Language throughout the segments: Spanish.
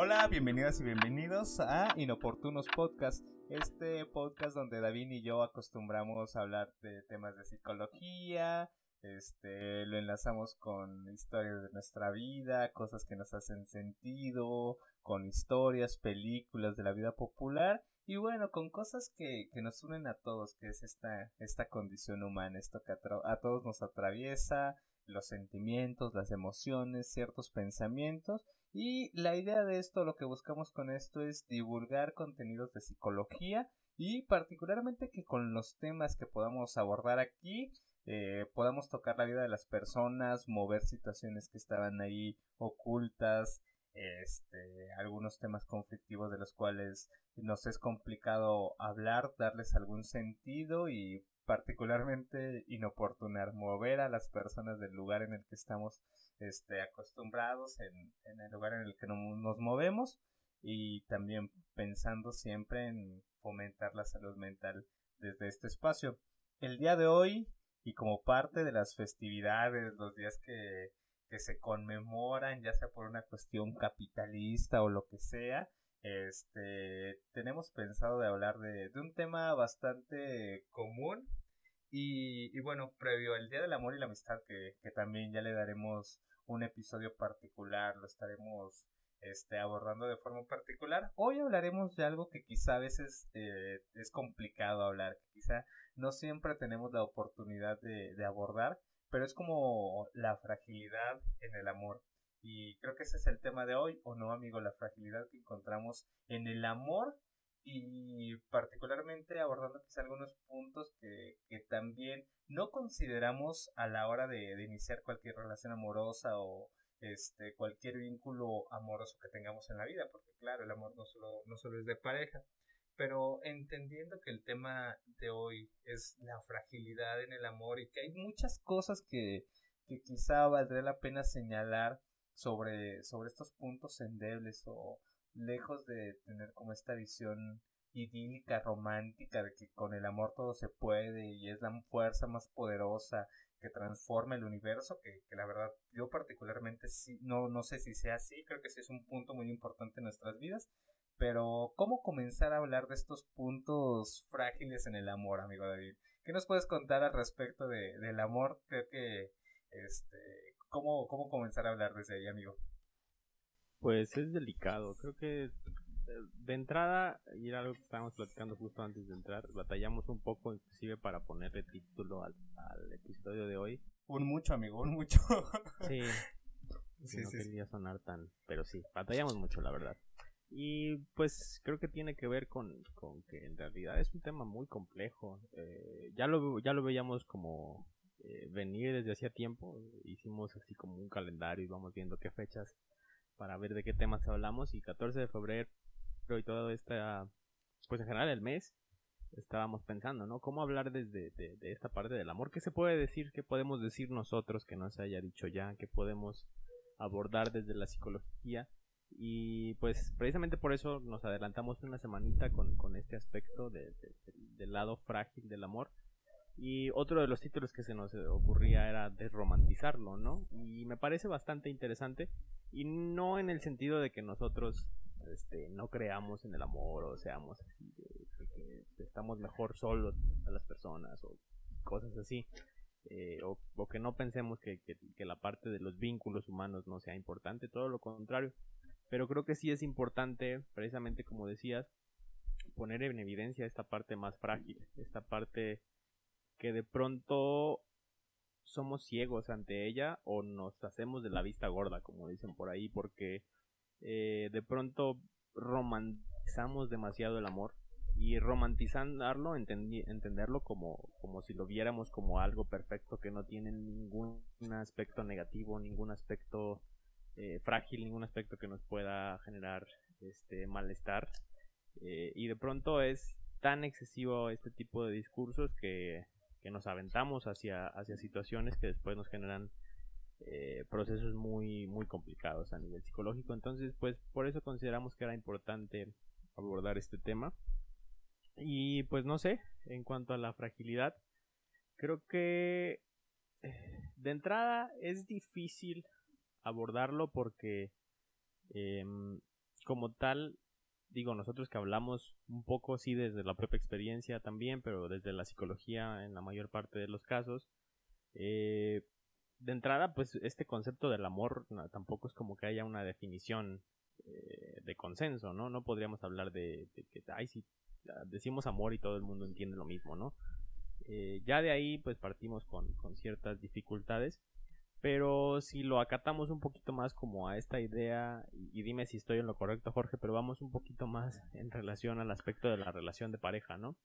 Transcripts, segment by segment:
Hola, bienvenidas y bienvenidos a Inoportunos Podcast, este podcast donde David y yo acostumbramos a hablar de temas de psicología, este, lo enlazamos con historias de nuestra vida, cosas que nos hacen sentido, con historias, películas de la vida popular y bueno, con cosas que, que nos unen a todos, que es esta, esta condición humana, esto que a, a todos nos atraviesa, los sentimientos, las emociones, ciertos pensamientos y la idea de esto, lo que buscamos con esto es divulgar contenidos de psicología y particularmente que con los temas que podamos abordar aquí eh, podamos tocar la vida de las personas, mover situaciones que estaban ahí ocultas, este, algunos temas conflictivos de los cuales nos es complicado hablar, darles algún sentido y particularmente inoportunar, mover a las personas del lugar en el que estamos este, acostumbrados, en, el lugar en el que nos movemos y también pensando siempre en fomentar la salud mental desde este espacio. El día de hoy y como parte de las festividades, los días que, se conmemoran, ya sea por una cuestión capitalista o lo que sea, este, tenemos pensado de hablar de, un tema bastante común y, bueno, previo al Día del Amor y la Amistad, que, también ya le daremos un episodio particular, lo estaremos este, abordando de forma particular. Hoy hablaremos de algo que quizá a veces eh, es complicado hablar, que quizá no siempre tenemos la oportunidad de, de abordar, pero es como la fragilidad en el amor. Y creo que ese es el tema de hoy, ¿o no, amigo? La fragilidad que encontramos en el amor y particularmente abordando quizá algunos puntos que, que también no consideramos a la hora de, iniciar cualquier relación amorosa o este cualquier vínculo amoroso que tengamos en la vida, porque claro, el amor no solo, no solo es de pareja, pero entendiendo que el tema de hoy es la fragilidad en el amor y que hay muchas cosas que, que quizá valdría la pena señalar sobre, sobre estos puntos endebles o lejos de tener como esta visión idílica, romántica, de que con el amor todo se puede y es la fuerza más poderosa que transforma el universo, que, que la verdad yo particularmente sí, no, no sé si sea así, creo que sí es un punto muy importante en nuestras vidas, pero ¿cómo comenzar a hablar de estos puntos frágiles en el amor, amigo David? ¿Qué nos puedes contar al respecto de, del amor? Creo que, este, ¿cómo, ¿cómo comenzar a hablar desde ahí, amigo? Pues es delicado, creo que eh, de entrada, y era algo que estábamos platicando justo antes de entrar, batallamos un poco inclusive para ponerle título al, al episodio de hoy. Un mucho, amigo, un mucho. sí. sí, no sí, quería sí. sonar tan, pero sí, batallamos mucho, la verdad. Y pues creo que tiene que ver con, con que en realidad es un tema muy complejo. Eh, ya, lo, ya lo veíamos como eh, venir desde hacía tiempo. Hicimos así como un calendario y vamos viendo qué fechas para ver de qué temas hablamos y 14 de febrero y todo esta, pues en general el mes, estábamos pensando, ¿no? ¿Cómo hablar desde de, esta parte del amor? ¿Qué se puede decir? ¿Qué podemos decir nosotros que no se haya dicho ya? ¿Qué podemos abordar desde la psicología? Y pues precisamente por eso nos adelantamos una semanita con, con este aspecto de, del lado frágil del amor. Y otro de los títulos que se nos ocurría era desromantizarlo, ¿no? Y me parece bastante interesante. Y no en el sentido de que nosotros este, no creamos en el amor o seamos así, que estamos mejor solos a las personas o cosas así. Eh, o, que no pensemos que la parte de los vínculos humanos no sea importante, todo lo contrario. Pero creo que sí es importante, precisamente como decías, poner en evidencia esta parte más frágil, esta parte que de pronto somos ciegos ante ella o nos hacemos de la vista gorda, como dicen por ahí, porque eh, de pronto romantizamos demasiado el amor y romantizarlo, entenderlo como, como si lo viéramos como algo perfecto que no tiene ningún aspecto negativo, ningún aspecto eh, frágil, ningún aspecto que nos pueda generar este malestar. Eh, y de pronto es tan excesivo este tipo de discursos que que nos aventamos hacia, hacia situaciones que después nos generan eh, procesos muy, muy complicados a nivel psicológico. Entonces, pues por eso consideramos que era importante abordar este tema. Y pues no sé, en cuanto a la fragilidad, creo que de entrada es difícil abordarlo porque, eh, como tal, digo, nosotros que hablamos un poco, sí, desde la propia experiencia también, pero desde la psicología en la mayor parte de los casos, eh, de entrada, pues este concepto del amor tampoco es como que haya una definición eh, de consenso, ¿no? No podríamos hablar de, que, ay, sí, decimos amor y todo el mundo entiende lo mismo, ¿no? Eh, ya de ahí, pues partimos con, con ciertas dificultades. Pero si lo acatamos un poquito más como a esta idea, y, dime si estoy en lo correcto, Jorge, pero vamos un poquito más en relación al aspecto de la relación de pareja, ¿no?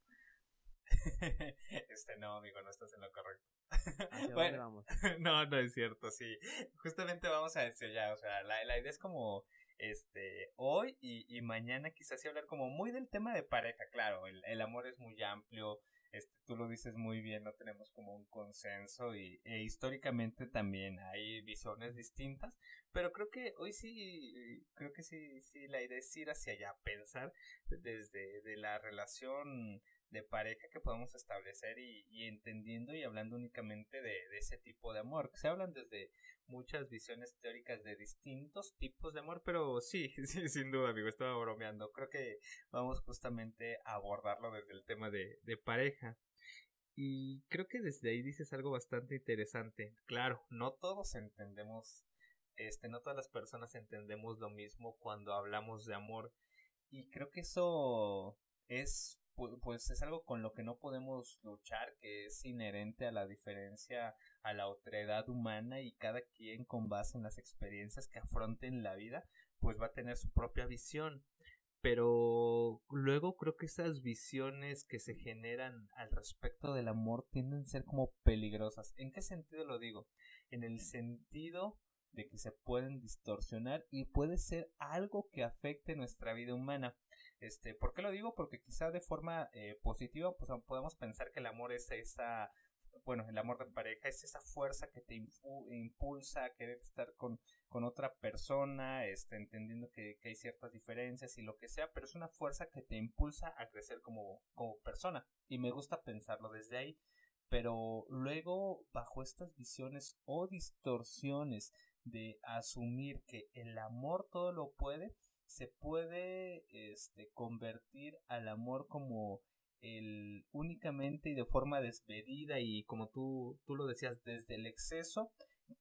este no, amigo, no estás en lo correcto. bueno, vamos? no, no es cierto, sí. Justamente vamos a decir ya, o sea, la, la idea es como este hoy y, y mañana quizás hablar como muy del tema de pareja, claro, el, el amor es muy amplio, este, tú lo dices muy bien, no tenemos como un consenso y e históricamente también hay visiones distintas, pero creo que hoy sí, creo que sí, sí, la idea es ir hacia allá, pensar desde de la relación de pareja que podemos establecer y, y entendiendo y hablando únicamente de, de, ese tipo de amor. Se hablan desde muchas visiones teóricas de distintos tipos de amor, pero sí, sí, sin duda, amigo, estaba bromeando. Creo que vamos justamente a abordarlo desde el tema de, de pareja. Y creo que desde ahí dices algo bastante interesante. Claro, no todos entendemos, este, no todas las personas entendemos lo mismo cuando hablamos de amor. Y creo que eso es pues es algo con lo que no podemos luchar, que es inherente a la diferencia, a la otredad humana y cada quien con base en las experiencias que afronte en la vida, pues va a tener su propia visión. Pero luego creo que esas visiones que se generan al respecto del amor tienden a ser como peligrosas. ¿En qué sentido lo digo? En el sentido de que se pueden distorsionar y puede ser algo que afecte nuestra vida humana. Este, ¿Por qué lo digo? Porque quizá de forma eh, positiva pues, podemos pensar que el amor es esa, bueno, el amor de pareja es esa fuerza que te impulsa a querer estar con, con otra persona, este, entendiendo que, que, hay ciertas diferencias y lo que sea, pero es una fuerza que te impulsa a crecer como, como persona. Y me gusta pensarlo desde ahí. Pero luego, bajo estas visiones o distorsiones de asumir que el amor todo lo puede, se puede este, convertir al amor como el únicamente y de forma desmedida y como tú, tú lo decías desde el exceso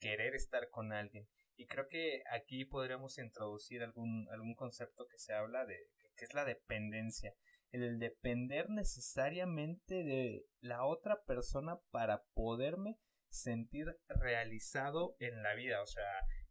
querer estar con alguien. Y creo que aquí podríamos introducir algún, algún concepto que se habla de que es la dependencia el depender necesariamente de la otra persona para poderme sentir realizado en la vida o sea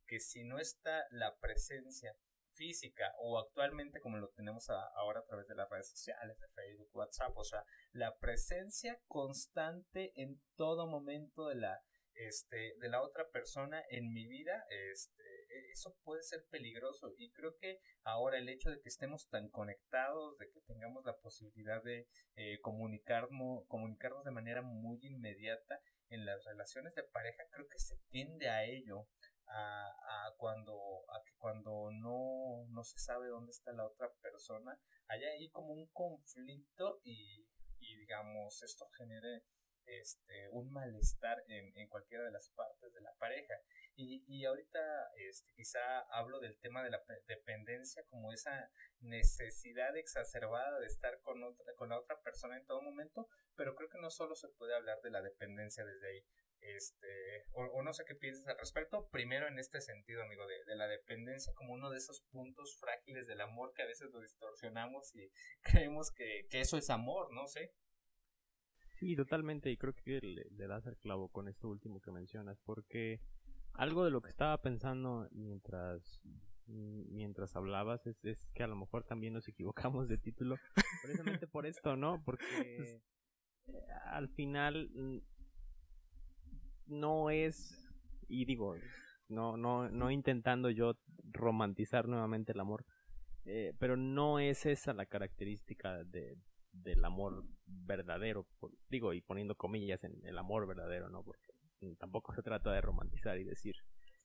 que si no está la presencia física o actualmente como lo tenemos ahora a través de las redes sociales, de Facebook, WhatsApp, o sea, la presencia constante en todo momento de la este de la otra persona en mi vida, este e, eso puede ser peligroso. Y creo que ahora el hecho de que estemos tan conectados, de que tengamos la posibilidad de eh, comunicarnos, comunicarnos de manera muy inmediata en las relaciones de pareja, creo que se tiende a ello a, cuando a que cuando no, no se sabe dónde está la otra persona haya ahí como un conflicto y, y digamos esto genere este un malestar en, en cualquiera de las partes de la pareja. Y, y ahorita este quizá hablo del tema de la dependencia como esa necesidad exacerbada de estar con otra con la otra persona en todo momento pero creo que no solo se puede hablar de la dependencia desde ahí. Este, o, no sé qué piensas al respecto, primero en este sentido, amigo, de, la dependencia como uno de esos puntos frágiles del amor que a veces lo distorsionamos y creemos que, eso es amor, no sé. Sí, totalmente, y creo que le, le das el clavo con esto último que mencionas, porque algo de lo que estaba pensando mientras mientras hablabas es, es que a lo mejor también nos equivocamos de título, precisamente por esto, ¿no? Porque eh, al final no es, y digo, no, no, no intentando yo romantizar nuevamente el amor, eh, pero no es esa la característica de, del amor verdadero, digo, y poniendo comillas en el amor verdadero, ¿no? Porque tampoco se trata de romantizar y decir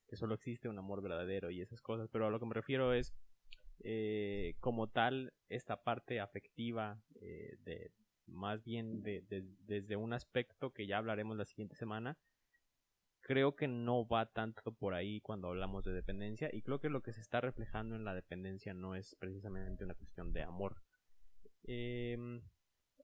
que solo existe un amor verdadero y esas cosas, pero a lo que me refiero es eh, como tal esta parte afectiva eh, de más bien de, desde un aspecto que ya hablaremos la siguiente semana creo que no va tanto por ahí cuando hablamos de dependencia y creo que lo que se está reflejando en la dependencia no es precisamente una cuestión de amor. Em,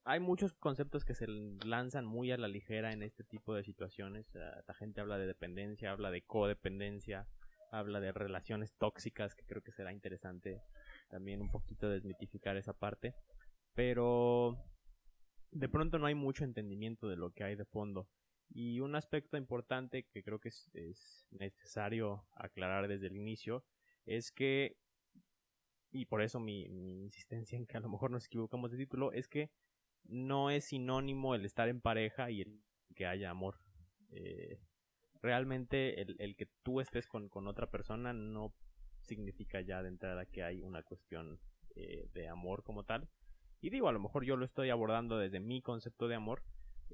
hay muchos conceptos que se lanzan muy a la ligera en este tipo de situaciones. la gente habla de dependencia, habla de codependencia, habla de relaciones tóxicas, que creo que será interesante también un poquito desmitificar esa parte. Pero de pronto no hay mucho entendimiento de lo que hay de fondo. Y un aspecto importante que creo que es, necesario aclarar desde el inicio es que, y por eso mi, insistencia en que a lo mejor nos equivocamos de título, es que no es sinónimo el estar en pareja y el que haya amor. Eh, realmente el, que tú estés con, otra persona no significa ya de entrada que hay una cuestión eh, de amor como tal. Y digo, a lo mejor yo lo estoy abordando desde mi concepto de amor,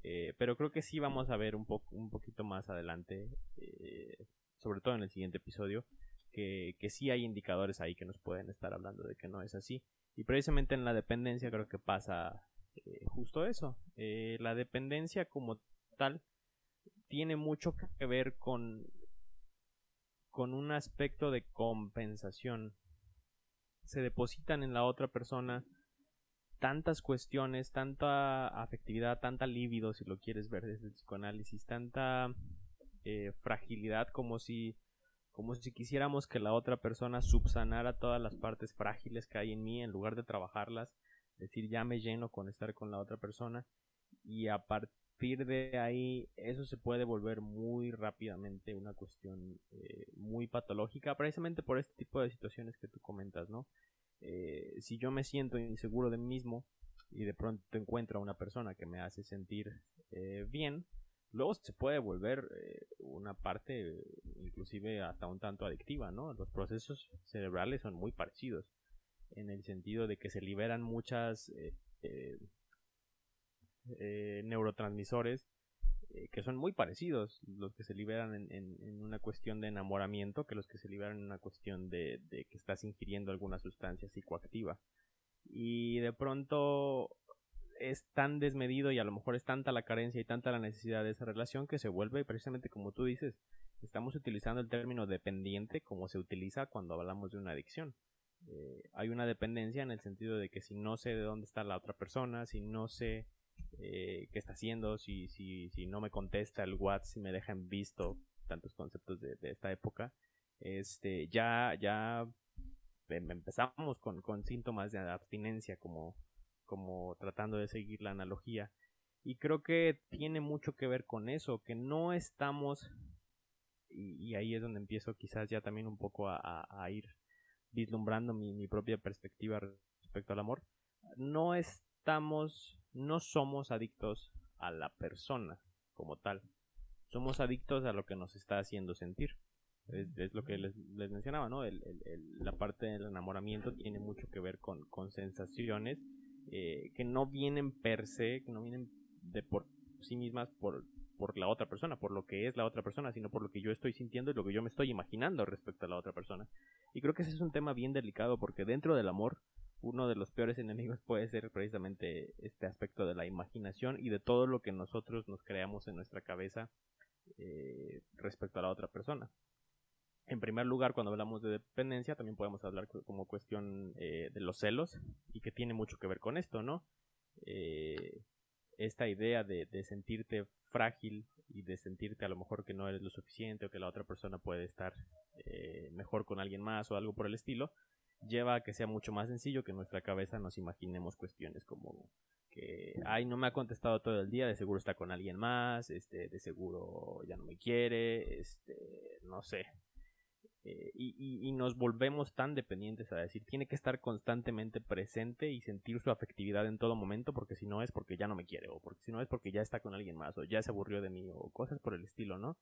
eh, pero creo que sí vamos a ver un, poco un poquito más adelante, eh, sobre todo en el siguiente episodio, que, sí hay indicadores ahí que nos pueden estar hablando de que no es así. Y precisamente en la dependencia creo que pasa eh, justo eso. la dependencia como tal tiene mucho que ver con, con un aspecto de compensación. Se depositan en la otra persona tantas cuestiones, tanta afectividad, tanta libido, si lo quieres ver desde el psicoanálisis, tanta eh, fragilidad como si como si quisiéramos que la otra persona subsanara todas las partes frágiles que hay en mí en lugar de trabajarlas, decir ya me lleno con estar con la otra persona y a partir de ahí eso se puede volver muy rápidamente una cuestión eh, muy patológica precisamente por este tipo de situaciones que tú comentas, ¿no? Eh, si yo me siento inseguro de mí mismo y de pronto encuentro a una persona que me hace sentir eh, bien, luego se puede volver eh, una parte inclusive hasta un tanto adictiva, ¿no? Los procesos cerebrales son muy parecidos en el sentido de que se liberan muchas neurotransmisores eh, que son muy parecidos los que se liberan en, una cuestión de enamoramiento que los que se liberan en una cuestión de, que estás ingiriendo alguna sustancia psicoactiva. Y de pronto es tan desmedido y a lo mejor es tanta la carencia y tanta la necesidad de esa relación que se vuelve precisamente como tú dices, estamos utilizando el término dependiente como se utiliza cuando hablamos de una adicción. Eh, hay una dependencia en el sentido de que si no sé de dónde está la otra persona, si no sé eh, qué está haciendo, si, si, si no me contesta el WhatsApp, si me dejan visto tantos conceptos de, esta época, este, ya, ya em, empezamos con, con síntomas de abstinencia, como, como tratando de seguir la analogía. Y creo que tiene mucho que ver con eso, que no estamos, y, ahí es donde empiezo quizás ya también un poco a, a ir vislumbrando mi, mi, propia perspectiva respecto al amor, no estamos no somos adictos a la persona como tal. Somos adictos a lo que nos está haciendo sentir. Es, lo que les, mencionaba, ¿no? la parte del enamoramiento tiene mucho que ver con, con sensaciones eh, que no vienen per se, que no vienen de por sí mismas por, por la otra persona, por lo que es la otra persona, sino por lo que yo estoy sintiendo y lo que yo me estoy imaginando respecto a la otra persona. Y creo que ese es un tema bien delicado porque dentro del amor uno de los peores enemigos puede ser precisamente este aspecto de la imaginación y de todo lo que nosotros nos creamos en nuestra cabeza eh, respecto a la otra persona. En primer lugar, cuando hablamos de dependencia, también podemos hablar como cuestión eh, de los celos y que tiene mucho que ver con esto, ¿no? Eh, esta idea de, de, sentirte frágil y de sentirte a lo mejor que no eres lo suficiente o que la otra persona puede estar mejor con alguien más o algo por el estilo, lleva a que sea mucho más sencillo que en nuestra cabeza nos imaginemos cuestiones como que, ay, no me ha contestado todo el día, de seguro está con alguien más, este, de seguro ya no me quiere, este, no sé. Eh, y, nos volvemos tan dependientes a decir, tiene que estar constantemente presente y sentir su afectividad en todo momento, porque si no es porque ya no me quiere, o porque si no es porque ya está con alguien más, o ya se aburrió de mí, o cosas por el estilo, ¿no?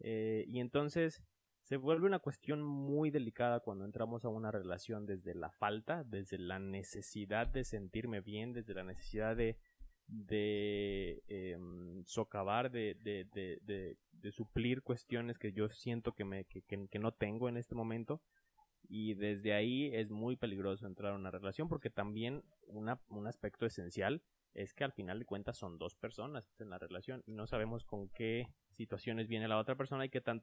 Eh, y entonces se vuelve una cuestión muy delicada cuando entramos a una relación desde la falta, desde la necesidad de sentirme bien, desde la necesidad de, de em, socavar, de, de, de, suplir cuestiones que yo siento que, me, que, que, no tengo en este momento. Y desde ahí es muy peligroso entrar a una relación porque también una, un aspecto esencial es que al final de cuentas son dos personas en la relación y no sabemos con qué situaciones viene la otra persona y qué tan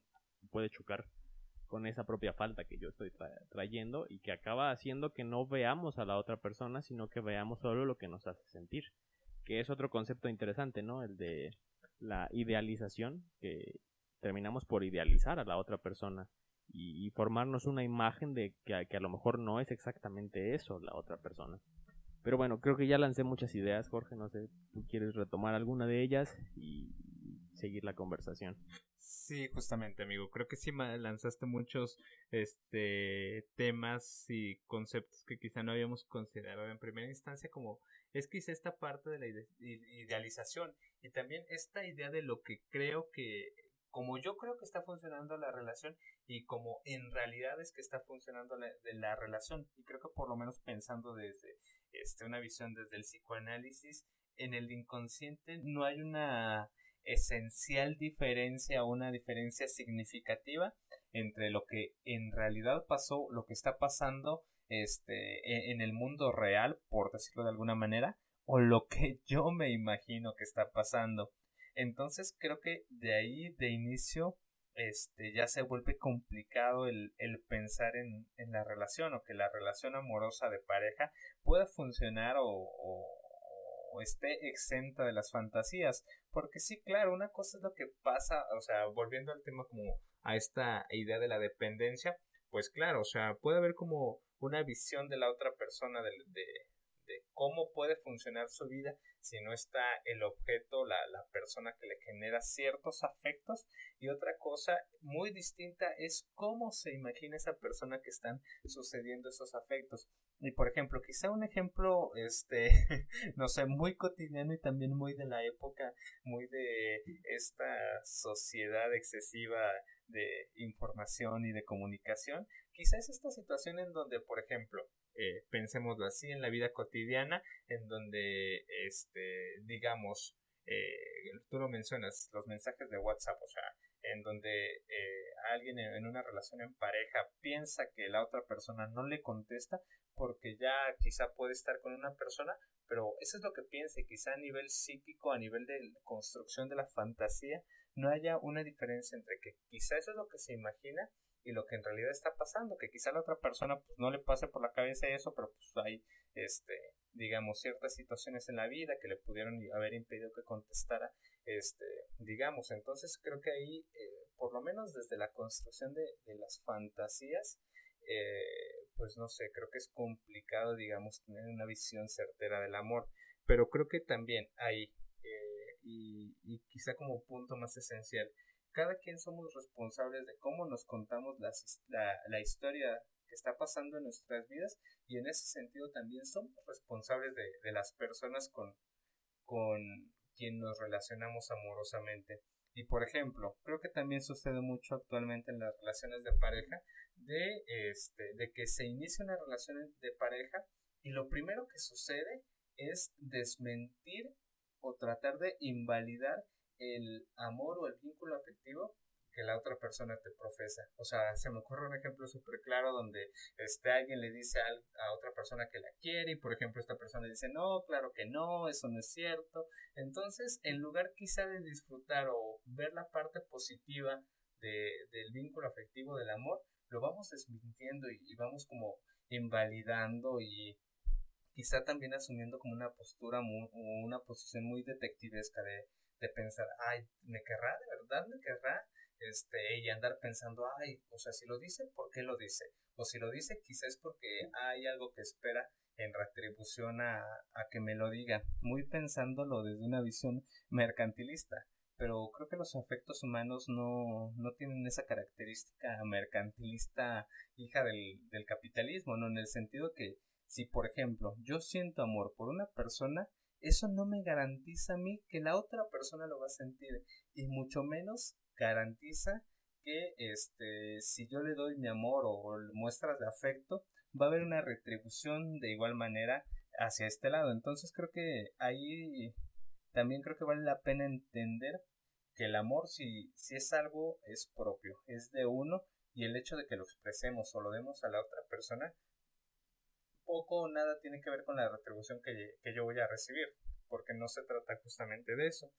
puede chocar con esa propia falta que yo estoy trayendo y que acaba haciendo que no veamos a la otra persona, sino que veamos solo lo que nos hace sentir. Que es otro concepto interesante, ¿no? El de la idealización, que terminamos por idealizar a la otra persona y, formarnos una imagen de que, que a lo mejor no es exactamente eso la otra persona. Pero bueno, creo que ya lancé muchas ideas, Jorge, no sé, tú quieres retomar alguna de ellas y seguir la conversación. Sí, justamente, amigo. Creo que sí lanzaste muchos este temas y conceptos que quizá no habíamos considerado en primera instancia, como es quizá esta parte de la idealización y también esta idea de lo que creo que como yo creo que está funcionando la relación y como en realidad es que está funcionando la, de la relación y creo que por lo menos pensando desde este, una visión desde el psicoanálisis en el inconsciente no hay una esencial diferencia una diferencia significativa entre lo que en realidad pasó, lo que está pasando este, e, en el mundo real, por decirlo de alguna manera, o lo que yo me imagino que está pasando. Entonces creo que de ahí de inicio este, ya se vuelve complicado el, pensar en, la relación o que la relación amorosa de pareja pueda funcionar o, o, esté exenta de las fantasías. Porque sí, claro, una cosa es lo que pasa, o sea, volviendo al tema como a esta idea de la dependencia, pues claro, o sea, puede haber como una visión de la otra persona de, cómo puede funcionar su vida si no está el objeto, la, la, persona que le genera ciertos afectos. Y otra cosa muy distinta es cómo se imagina esa persona que están sucediendo esos afectos. Y por ejemplo, quizá un ejemplo, este, no sé, muy cotidiano y también muy de la época, muy de esta sociedad excesiva de información y de comunicación, quizá es esta situación en donde, por ejemplo, eh, pensémoslo así, en la vida cotidiana, en donde, este, digamos, eh, tú lo mencionas, los mensajes de WhatsApp, o sea, en donde eh, alguien en una relación en pareja piensa que la otra persona no le contesta porque ya quizá puede estar con una persona, pero eso es lo que piensa y quizá a nivel psíquico, a nivel de construcción de la fantasía, no haya una diferencia entre que quizá eso es lo que se imagina y lo que en realidad está pasando, que quizá la otra persona pues no le pase por la cabeza eso, pero pues hay este digamos ciertas situaciones en la vida que le pudieron haber impedido que contestara este digamos. Entonces creo que ahí eh, por lo menos desde la construcción de, las fantasías eh, pues no sé creo que es complicado digamos tener una visión certera del amor. Pero creo que también eh, y, y quizá como punto más esencial cada quien somos responsables de cómo nos contamos la, la, historia que está pasando en nuestras vidas y en ese sentido también somos responsables de, de las personas con, con quien nos relacionamos amorosamente. Y por ejemplo, creo que también sucede mucho actualmente en las relaciones de pareja de, este, de que se inicia una relación de pareja y lo primero que sucede es desmentir o tratar de invalidar el amor o el vínculo afectivo que la otra persona te profesa. O sea, se me ocurre un ejemplo súper claro donde este, alguien le dice a, otra persona que la quiere y por ejemplo esta persona dice, no, claro que no, eso no es cierto. Entonces, en lugar quizá de disfrutar o ver la parte positiva de, del vínculo afectivo del amor, lo vamos desmintiendo y vamos como invalidando y quizá también asumiendo como una postura, muy, una posición muy detectivesca de de pensar, ay, ¿me querrá? ¿De verdad me querrá? Este, y andar pensando, ay, o sea, si lo dice, ¿por qué lo dice? O si lo dice, quizás porque hay algo que espera en retribución a, a que me lo diga, muy pensándolo desde una visión mercantilista. Pero creo que los afectos humanos no, no tienen esa característica mercantilista hija del, del capitalismo, ¿no? En el sentido que si, por ejemplo, yo siento amor por una persona, eso no me garantiza a mí que la otra persona lo va a sentir y mucho menos garantiza que este si yo le doy mi amor o muestras de afecto va a haber una retribución de igual manera hacia este lado. Entonces creo que ahí también creo que vale la pena entender que el amor si, si es algo es propio es de uno y el hecho de que lo expresemos o lo demos a la otra persona poco o nada tiene que ver con la retribución que, yo voy a recibir. porque no se trata justamente de eso.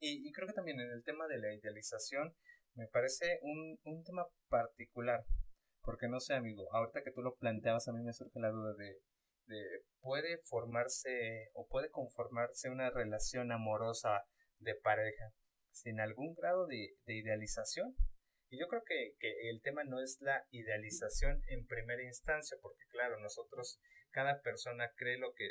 Y, y creo que también en el tema de la idealización me parece un, un tema particular, porque no sé, amigo, ahorita que tú lo planteabas, a mí me surge la duda de, de puede formarse o puede conformarse una relación amorosa de pareja sin algún grado de, de idealización. Y yo creo que, que, el tema no es la idealización en primera instancia, porque claro, nosotros, cada persona cree lo que,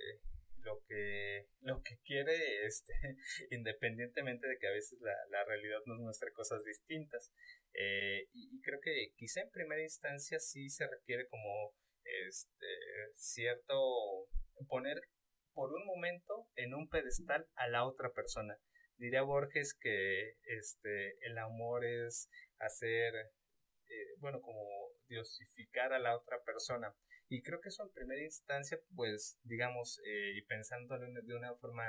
lo que, lo que quiere, este, independientemente de que a veces la, la realidad nos muestre cosas distintas. Eh, y, y, creo que quizá en primera instancia sí se requiere como este cierto poner por un momento en un pedestal a la otra persona. Diría Borges que este el amor es hacer eh, bueno como diosificar a la otra persona. Y creo que eso en primera instancia pues digamos eh, y pensándolo de una forma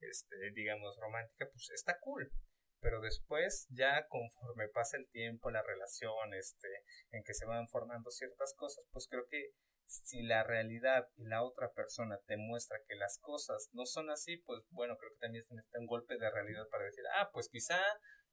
este digamos romántica pues está cool. Pero después ya conforme pasa el tiempo, la relación, este, en que se van formando ciertas cosas, pues creo que si la realidad y la otra persona te muestra que las cosas no son así, pues bueno, creo que también se necesita un golpe de realidad para decir, ah, pues quizá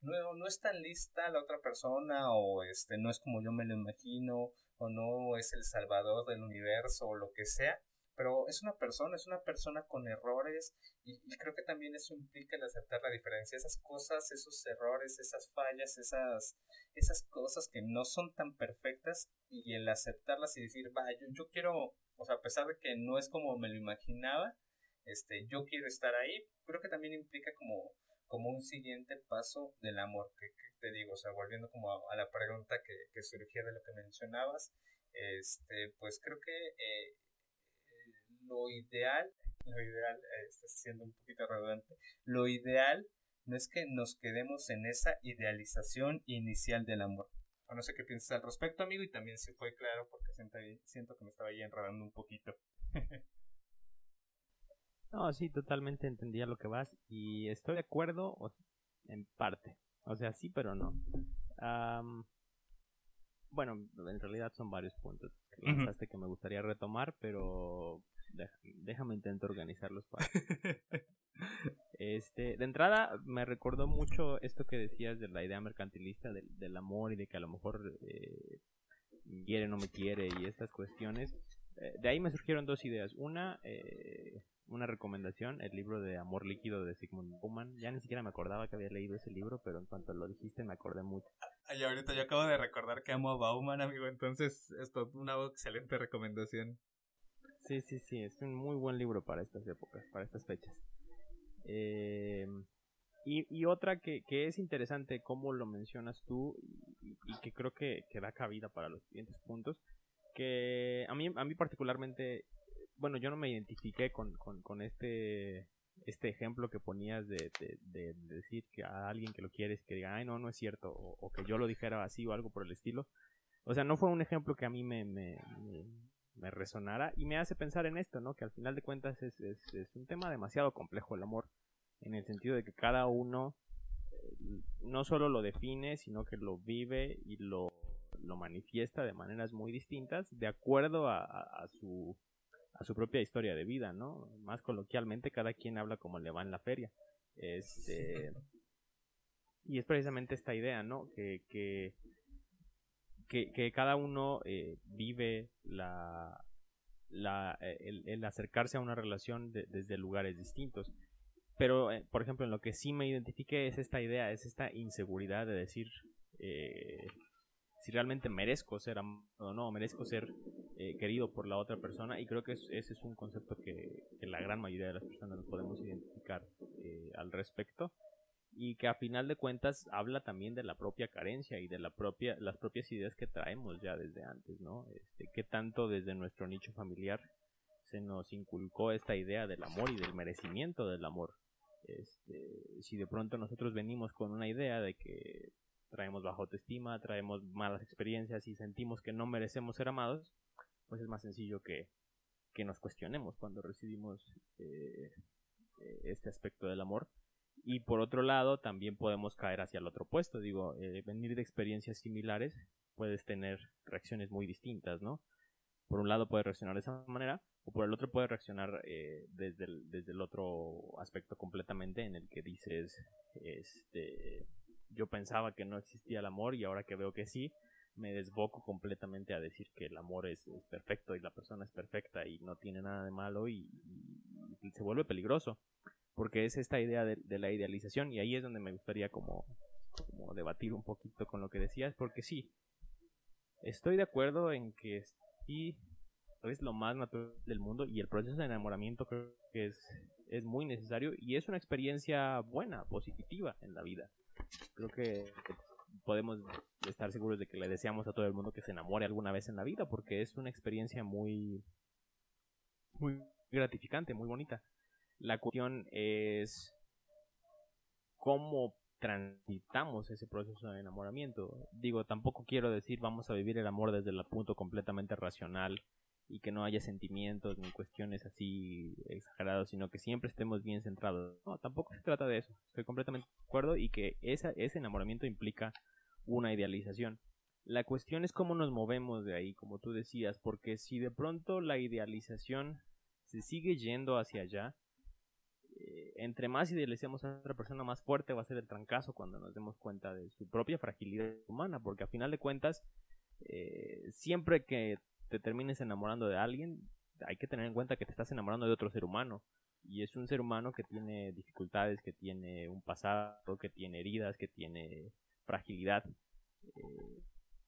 no, no es tan lista la otra persona o este no es como yo me lo imagino o no es el salvador del universo o lo que sea, pero es una persona, es una persona con errores y, creo que también eso implica el aceptar la diferencia, esas cosas, esos errores, esas fallas, esas, esas cosas que no son tan perfectas y el aceptarlas y decir, va, yo, yo quiero, o sea, a pesar de que no es como me lo imaginaba, este, yo quiero estar ahí, creo que también implica como, como un siguiente paso del amor, que, te digo, o sea, volviendo como a, la pregunta que, que surgía de lo que mencionabas, este, pues creo que eh, lo ideal, lo ideal, eh, está siendo un poquito redundante, lo ideal no es que nos quedemos en esa idealización inicial del amor. O no sé qué piensas al respecto, amigo, y también si fue claro porque siento, siento que me estaba ahí enredando un poquito. no, sí, totalmente entendía lo que vas y estoy de acuerdo en parte. O sea, sí, pero no. bueno, en realidad son varios puntos que que me gustaría retomar, pero déjame intentar organizarlos para. este, de entrada, me recordó mucho esto que decías de la idea mercantilista del, del amor y de que a lo mejor eh, quiere o no me quiere y estas cuestiones. Eh, de ahí me surgieron dos ideas. Una, eh, una recomendación, el libro de Amor Líquido de Sigmund Bauman. Ya ni siquiera me acordaba que había leído ese libro, pero en cuanto lo dijiste me acordé mucho. Ay, ahorita yo acabo de recordar que amo a Bauman, amigo, entonces esto es una excelente recomendación. Sí, sí, sí, es un muy buen libro para estas épocas, para estas fechas. Eh, y, otra que, es interesante, como lo mencionas tú, y, que creo que, da cabida para los siguientes puntos, que a mí, a mí particularmente, bueno, yo no me identifiqué con, con, este este ejemplo que ponías de, decir que a alguien que lo quieres que diga, ay, no, no es cierto, o, que yo lo dijera así o algo por el estilo. O sea, no fue un ejemplo que a mí me, me resonara y me hace pensar en esto, ¿no? Que al final de cuentas es, es, un tema demasiado complejo el amor, en el sentido de que cada uno eh, no solo lo define, sino que lo vive y lo, lo manifiesta de maneras muy distintas, de acuerdo a, a, su, a su propia historia de vida, ¿no? Más coloquialmente, cada quien habla como le va en la feria. Este, y es precisamente esta idea, ¿no? Que, que que, cada uno eh, vive la, la eh, el, acercarse a una relación desde lugares distintos. Pero, eh, por ejemplo, en lo que sí me identifique es esta idea, es esta inseguridad de decir si realmente merezco ser o no, merezco ser querido por la otra persona. Y creo que ese es un concepto que, que, la gran mayoría de las personas nos podemos identificar al respecto y que a final de cuentas habla también de la propia carencia y de la propia las propias ideas que traemos ya desde antes, ¿no? Este, que tanto desde nuestro nicho familiar se nos inculcó esta idea del amor y del merecimiento del amor. Este, si de pronto nosotros venimos con una idea de que traemos baja autoestima, traemos malas experiencias y sentimos que no merecemos ser amados, pues es más sencillo que, que nos cuestionemos cuando recibimos eh, eh, este aspecto del amor y por otro lado, también podemos caer hacia el otro puesto. Digo, eh, venir de experiencias similares, puedes tener reacciones muy distintas, ¿no? Por un lado puedes reaccionar de esa manera, o por el otro puede reaccionar eh, desde, el, desde el otro aspecto completamente en el que dices, este, yo pensaba que no existía el amor y ahora que veo que sí, me desboco completamente a decir que el amor es, perfecto y la persona es perfecta y no tiene nada de malo y, se vuelve peligroso porque es esta idea de, la idealización y ahí es donde me gustaría como, debatir un poquito con lo que decías porque sí, estoy de acuerdo en que sí es lo más natural del mundo y el proceso de enamoramiento creo que es, es muy necesario y es una experiencia buena, positiva en la vida. Creo que podemos estar seguros de que le deseamos a todo el mundo que se enamore alguna vez en la vida porque es una experiencia muy muy gratificante, muy bonita. La cuestión es cómo transitamos ese proceso de enamoramiento. Digo, tampoco quiero decir vamos a vivir el amor desde el punto completamente racional y que no haya sentimientos ni cuestiones así exageradas, sino que siempre estemos bien centrados. No, tampoco se trata de eso. Estoy completamente de acuerdo y que ese enamoramiento implica una idealización. La cuestión es cómo nos movemos de ahí, como tú decías, porque si de pronto la idealización se sigue yendo hacia allá, entre más idealicemos a otra persona, más fuerte va a ser el trancazo cuando nos demos cuenta de su propia fragilidad humana, porque a final de cuentas, eh, siempre que te termines enamorando de alguien, hay que tener en cuenta que te estás enamorando de otro ser humano. Y es un ser humano que tiene dificultades, que tiene un pasado, que tiene heridas, que tiene fragilidad eh,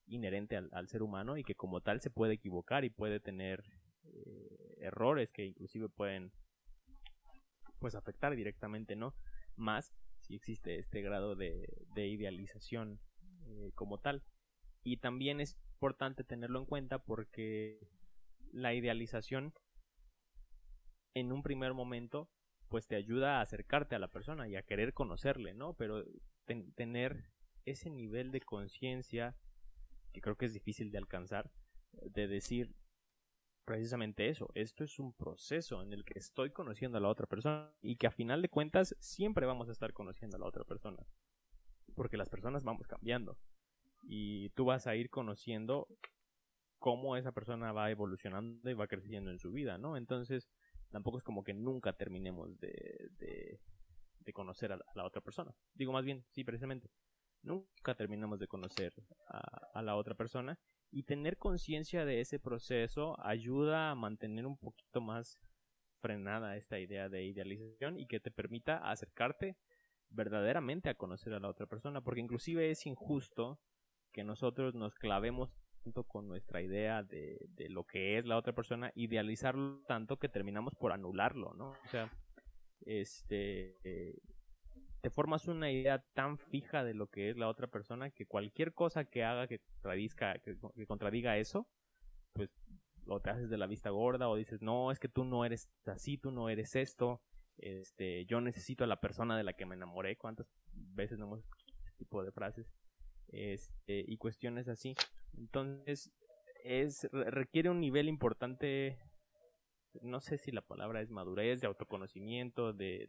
inherente al, ser humano y que como tal se puede equivocar y puede tener eh, errores que inclusive pueden pues afectar directamente, ¿no? Más si existe este grado de, idealización eh, como tal. Y también es importante tenerlo en cuenta porque la idealización en un primer momento pues te ayuda a acercarte a la persona y a querer conocerle, ¿no? Pero tener ese nivel de conciencia que creo que es difícil de alcanzar, de decir precisamente eso, esto es un proceso en el que estoy conociendo a la otra persona y que a final de cuentas siempre vamos a estar conociendo a la otra persona, porque las personas vamos cambiando y tú vas a ir conociendo cómo esa persona va evolucionando y va creciendo en su vida, ¿no? Entonces, tampoco es como que nunca terminemos de, de, conocer a la, otra persona. Digo más bien, sí, precisamente, nunca terminamos de conocer a, a la otra persona y tener conciencia de ese proceso ayuda a mantener un poquito más frenada esta idea de idealización y que te permita acercarte verdaderamente a conocer a la otra persona, porque inclusive es injusto que nosotros nos clavemos tanto con nuestra idea de, de lo que es la otra persona, idealizarlo tanto que terminamos por anularlo, ¿no? O sea, este, eh, te formas una idea tan fija de lo que es la otra persona que cualquier cosa que haga que contradiga, que, contradiga eso, pues lo te haces de la vista gorda o dices, no, es que tú no eres así, tú no eres esto, este, yo necesito a la persona de la que me enamoré, ¿cuántas veces no hemos escuchado este tipo de frases? este, y cuestiones así. Entonces, es, requiere un nivel importante, no sé si la palabra es madurez, de autoconocimiento, de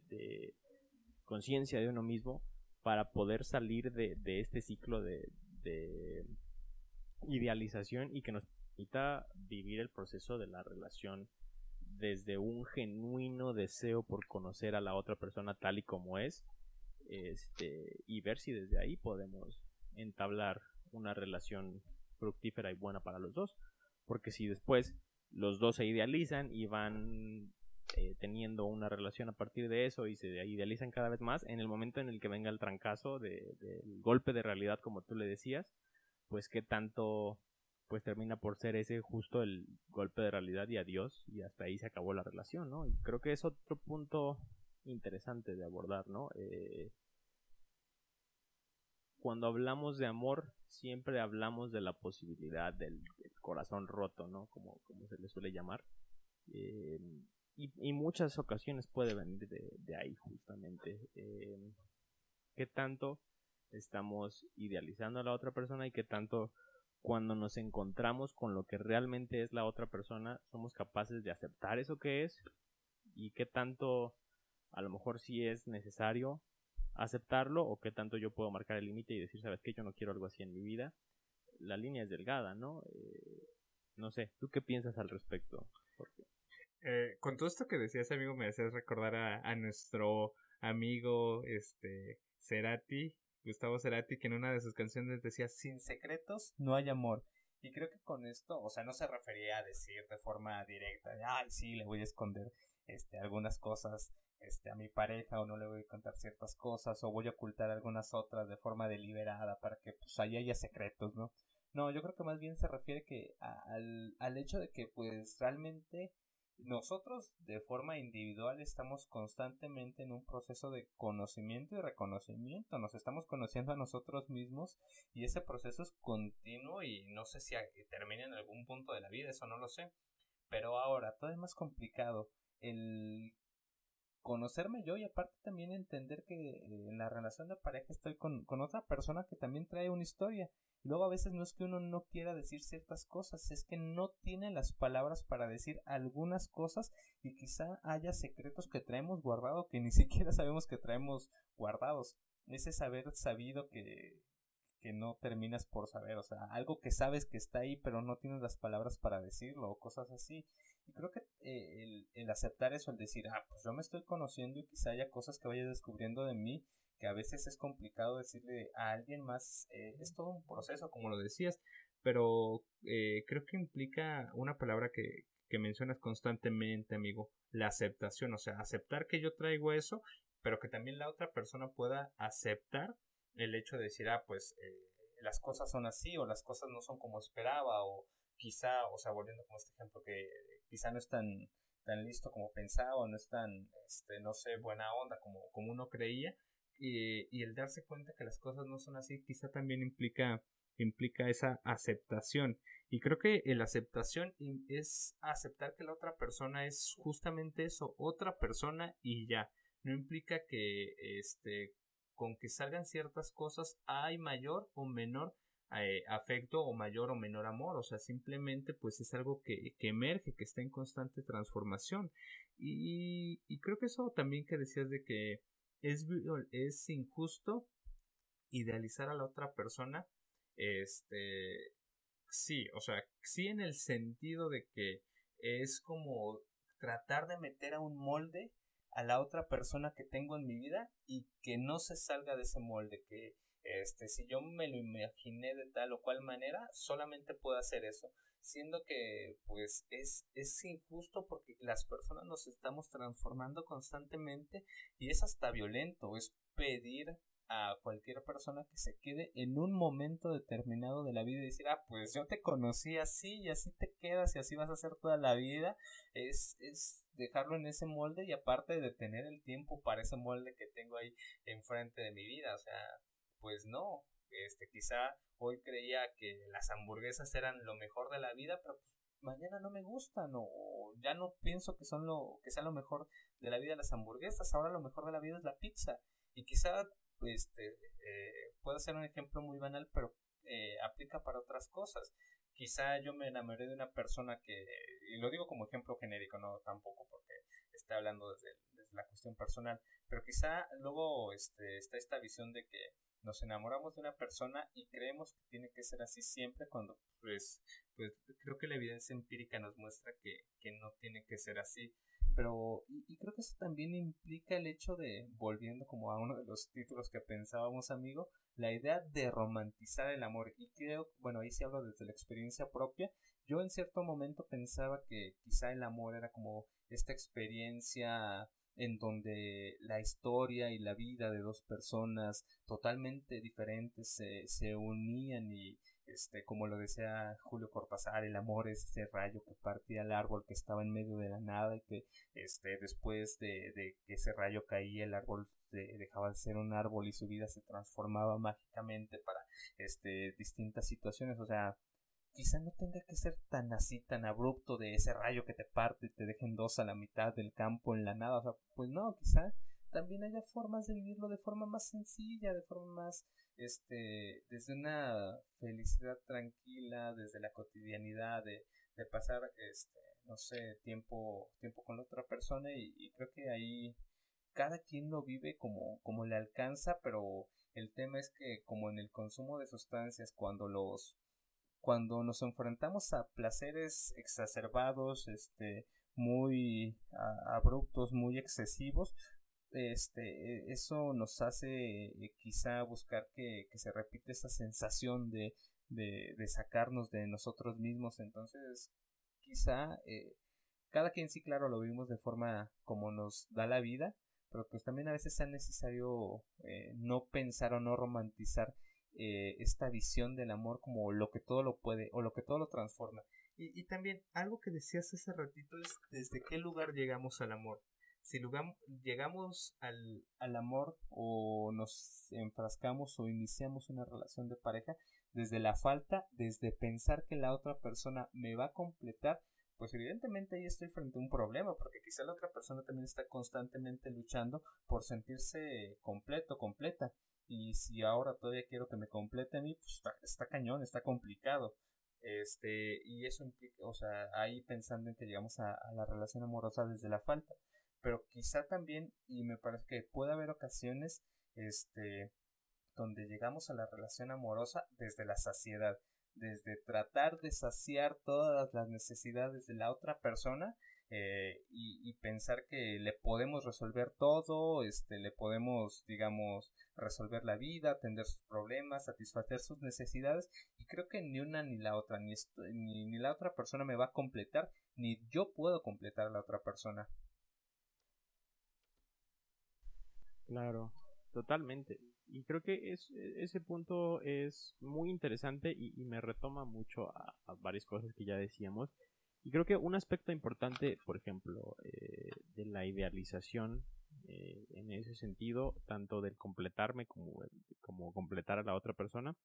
conciencia de uno mismo, para poder salir de, este ciclo de, de idealización y que nos permita vivir el proceso de la relación desde un genuino deseo por conocer a la otra persona tal y como es este y ver si desde ahí podemos entablar una relación fructífera y buena para los dos. Porque si después los dos se idealizan y van eh, teniendo una relación a partir de eso y se idealizan cada vez más, en el momento en el que venga el trancazo del golpe de realidad, como tú le decías, pues qué tanto pues termina por ser ese justo el golpe de realidad y adiós y hasta ahí se acabó la relación, ¿no? Y creo que es otro punto interesante de abordar, ¿no? Eh, cuando hablamos de amor, siempre hablamos de la posibilidad del, corazón roto, ¿no? Como, como se le suele llamar. Eh, y, muchas ocasiones puede venir de, ahí, justamente. Eh, ¿Qué tanto estamos idealizando a la otra persona y qué tanto cuando nos encontramos con lo que realmente es la otra persona, somos capaces de aceptar eso que es y qué tanto a lo mejor sí es necesario aceptarlo o qué tanto yo puedo marcar el límite y decir, sabes que yo no quiero algo así en mi vida. La línea es delgada, ¿no? Eh, no sé, ¿tú qué piensas al respecto? Eh, con todo esto que decías, amigo, me haces recordar a, nuestro amigo, este, Cerati, Gustavo Cerati, que en una de sus canciones decía, sin secretos no hay amor. Y creo que con esto, o sea, no se refería a decir de forma directa, ay, sí, le voy a esconder este, algunas cosas este, a mi pareja o no le voy a contar ciertas cosas o voy a ocultar algunas otras de forma deliberada para que pues ahí haya secretos, ¿no? No, yo creo que más bien se refiere que al, al hecho de que pues realmente nosotros de forma individual estamos constantemente en un proceso de conocimiento y reconocimiento, nos estamos conociendo a nosotros mismos y ese proceso es continuo y no sé si termina en algún punto de la vida, eso no lo sé, pero ahora todo es más complicado el conocerme yo y aparte también entender que eh, en la relación de pareja estoy con, con otra persona que también trae una historia. Luego a veces no es que uno no quiera decir ciertas cosas, es que no tiene las palabras para decir algunas cosas y quizá haya secretos que traemos guardado que ni siquiera sabemos que traemos guardados. Ese saber sabido que, que no terminas por saber, o sea, algo que sabes que está ahí pero no tienes las palabras para decirlo o cosas así. Creo que eh, el, aceptar eso, el decir, ah, pues yo me estoy conociendo y quizá haya cosas que vaya descubriendo de mí, que a veces es complicado decirle a alguien más, eh, es todo un proceso, como lo decías, pero eh, creo que implica una palabra que, que mencionas constantemente, amigo, la aceptación, o sea, aceptar que yo traigo eso, pero que también la otra persona pueda aceptar el hecho de decir, ah, pues las cosas son así o las cosas no son como esperaba o quizá, o sea, volviendo con este ejemplo que quizá no es tan, tan listo como pensaba no es tan, este, no sé, buena onda como, como uno creía. Y, y el darse cuenta que las cosas no son así quizá también implica implica esa aceptación y creo que la aceptación es aceptar que la otra persona es justamente eso otra persona y ya no implica que este con que salgan ciertas cosas hay mayor o menor eh, afecto o mayor o menor amor, o sea, simplemente pues es algo que, emerge, que está en constante transformación. Y, creo que eso también que decías de que es, es injusto idealizar a la otra persona, este, sí, o sea, sí en el sentido de que es como tratar de meter a un molde a la otra persona que tengo en mi vida y que no se salga de ese molde, que este, si yo me lo imaginé de tal o cual manera, solamente puedo hacer eso. Siendo que, pues, es, es injusto porque las personas nos estamos transformando constantemente y es hasta violento. Es pedir a cualquier persona que se quede en un momento determinado de la vida y decir, ah, pues yo te conocí así y así te quedas y así vas a hacer toda la vida, es, es dejarlo en ese molde y aparte de tener el tiempo para ese molde que tengo ahí enfrente de mi vida, o sea, pues no, este, quizá hoy creía que las hamburguesas eran lo mejor de la vida, pero pues mañana no me gustan o ya no pienso que son lo que sea lo mejor de la vida las hamburguesas, ahora lo mejor de la vida es la pizza y quizá este eh, puede ser un ejemplo muy banal, pero eh, aplica para otras cosas. Quizá yo me enamoré de una persona que, y lo digo como ejemplo genérico, no tampoco hablando desde, la cuestión personal, pero quizá luego este, está esta visión de que nos enamoramos de una persona y creemos que tiene que ser así siempre cuando pues, pues creo que la evidencia empírica nos muestra que, que no tiene que ser así. Pero, y, creo que eso también implica el hecho de, volviendo como a uno de los títulos que pensábamos, amigo, la idea de romantizar el amor. Y creo, bueno, ahí sí hablo desde la experiencia propia. Yo en cierto momento pensaba que quizá el amor era como esta experiencia en donde la historia y la vida de dos personas totalmente diferentes se, se unían y este como lo decía Julio Cortázar el amor es ese rayo que partía el árbol que estaba en medio de la nada y que este después de, de que ese rayo caía el árbol dejaba de ser un árbol y su vida se transformaba mágicamente para este distintas situaciones. O sea quizá no tenga que ser tan así, tan abrupto de ese rayo que te parte y te dejen dos a la mitad del campo en la nada. O sea, pues no, quizá también haya formas de vivirlo de forma más sencilla, de forma más, este, desde una felicidad tranquila, desde la cotidianidad, de, de pasar, este, no sé, tiempo, tiempo con la otra persona y, y creo que ahí cada quien lo vive como, como le alcanza, pero el tema es que como en el consumo de sustancias, cuando los cuando nos enfrentamos a placeres exacerbados, este, muy abruptos, muy excesivos, este, e, eso nos hace eh, quizá buscar que, se repite esa sensación de, de, sacarnos de nosotros mismos. Entonces, quizá eh, cada quien sí, claro, lo vivimos de forma como nos da la vida, pero pues también a veces es necesario eh, no pensar o no romantizar esta visión del amor como lo que todo lo puede o lo que todo lo transforma. Y, y también algo que decías hace ratito es desde qué lugar llegamos al amor si llegamos al, al, amor o nos enfrascamos o iniciamos una relación de pareja desde la falta, desde pensar que la otra persona me va a completar, pues evidentemente ahí estoy frente a un problema, porque quizá la otra persona también está constantemente luchando por sentirse completo, completa. Y si ahora todavía quiero que me complete a mí, pues está, cañón, está complicado. Este, y eso implica, o sea, ahí pensando en que llegamos a la relación amorosa desde la falta pero quizá también, y me parece que puede haber ocasiones, este, donde llegamos a la relación amorosa desde la saciedad, desde tratar de saciar todas las necesidades de la otra persona eh, y, pensar que le podemos resolver todo, este, le podemos, digamos, resolver la vida, atender sus problemas, satisfacer sus necesidades y creo que ni una ni la otra, ni, ni, ni la otra persona me va a completar, ni yo puedo completar a la otra persona. Claro, totalmente. Y creo que es, ese punto es muy interesante y, me retoma mucho a, varias cosas que ya decíamos. Y creo que un aspecto importante, por ejemplo, eh, de la idealización eh, en ese sentido, tanto del completarme como, como completar a la otra persona,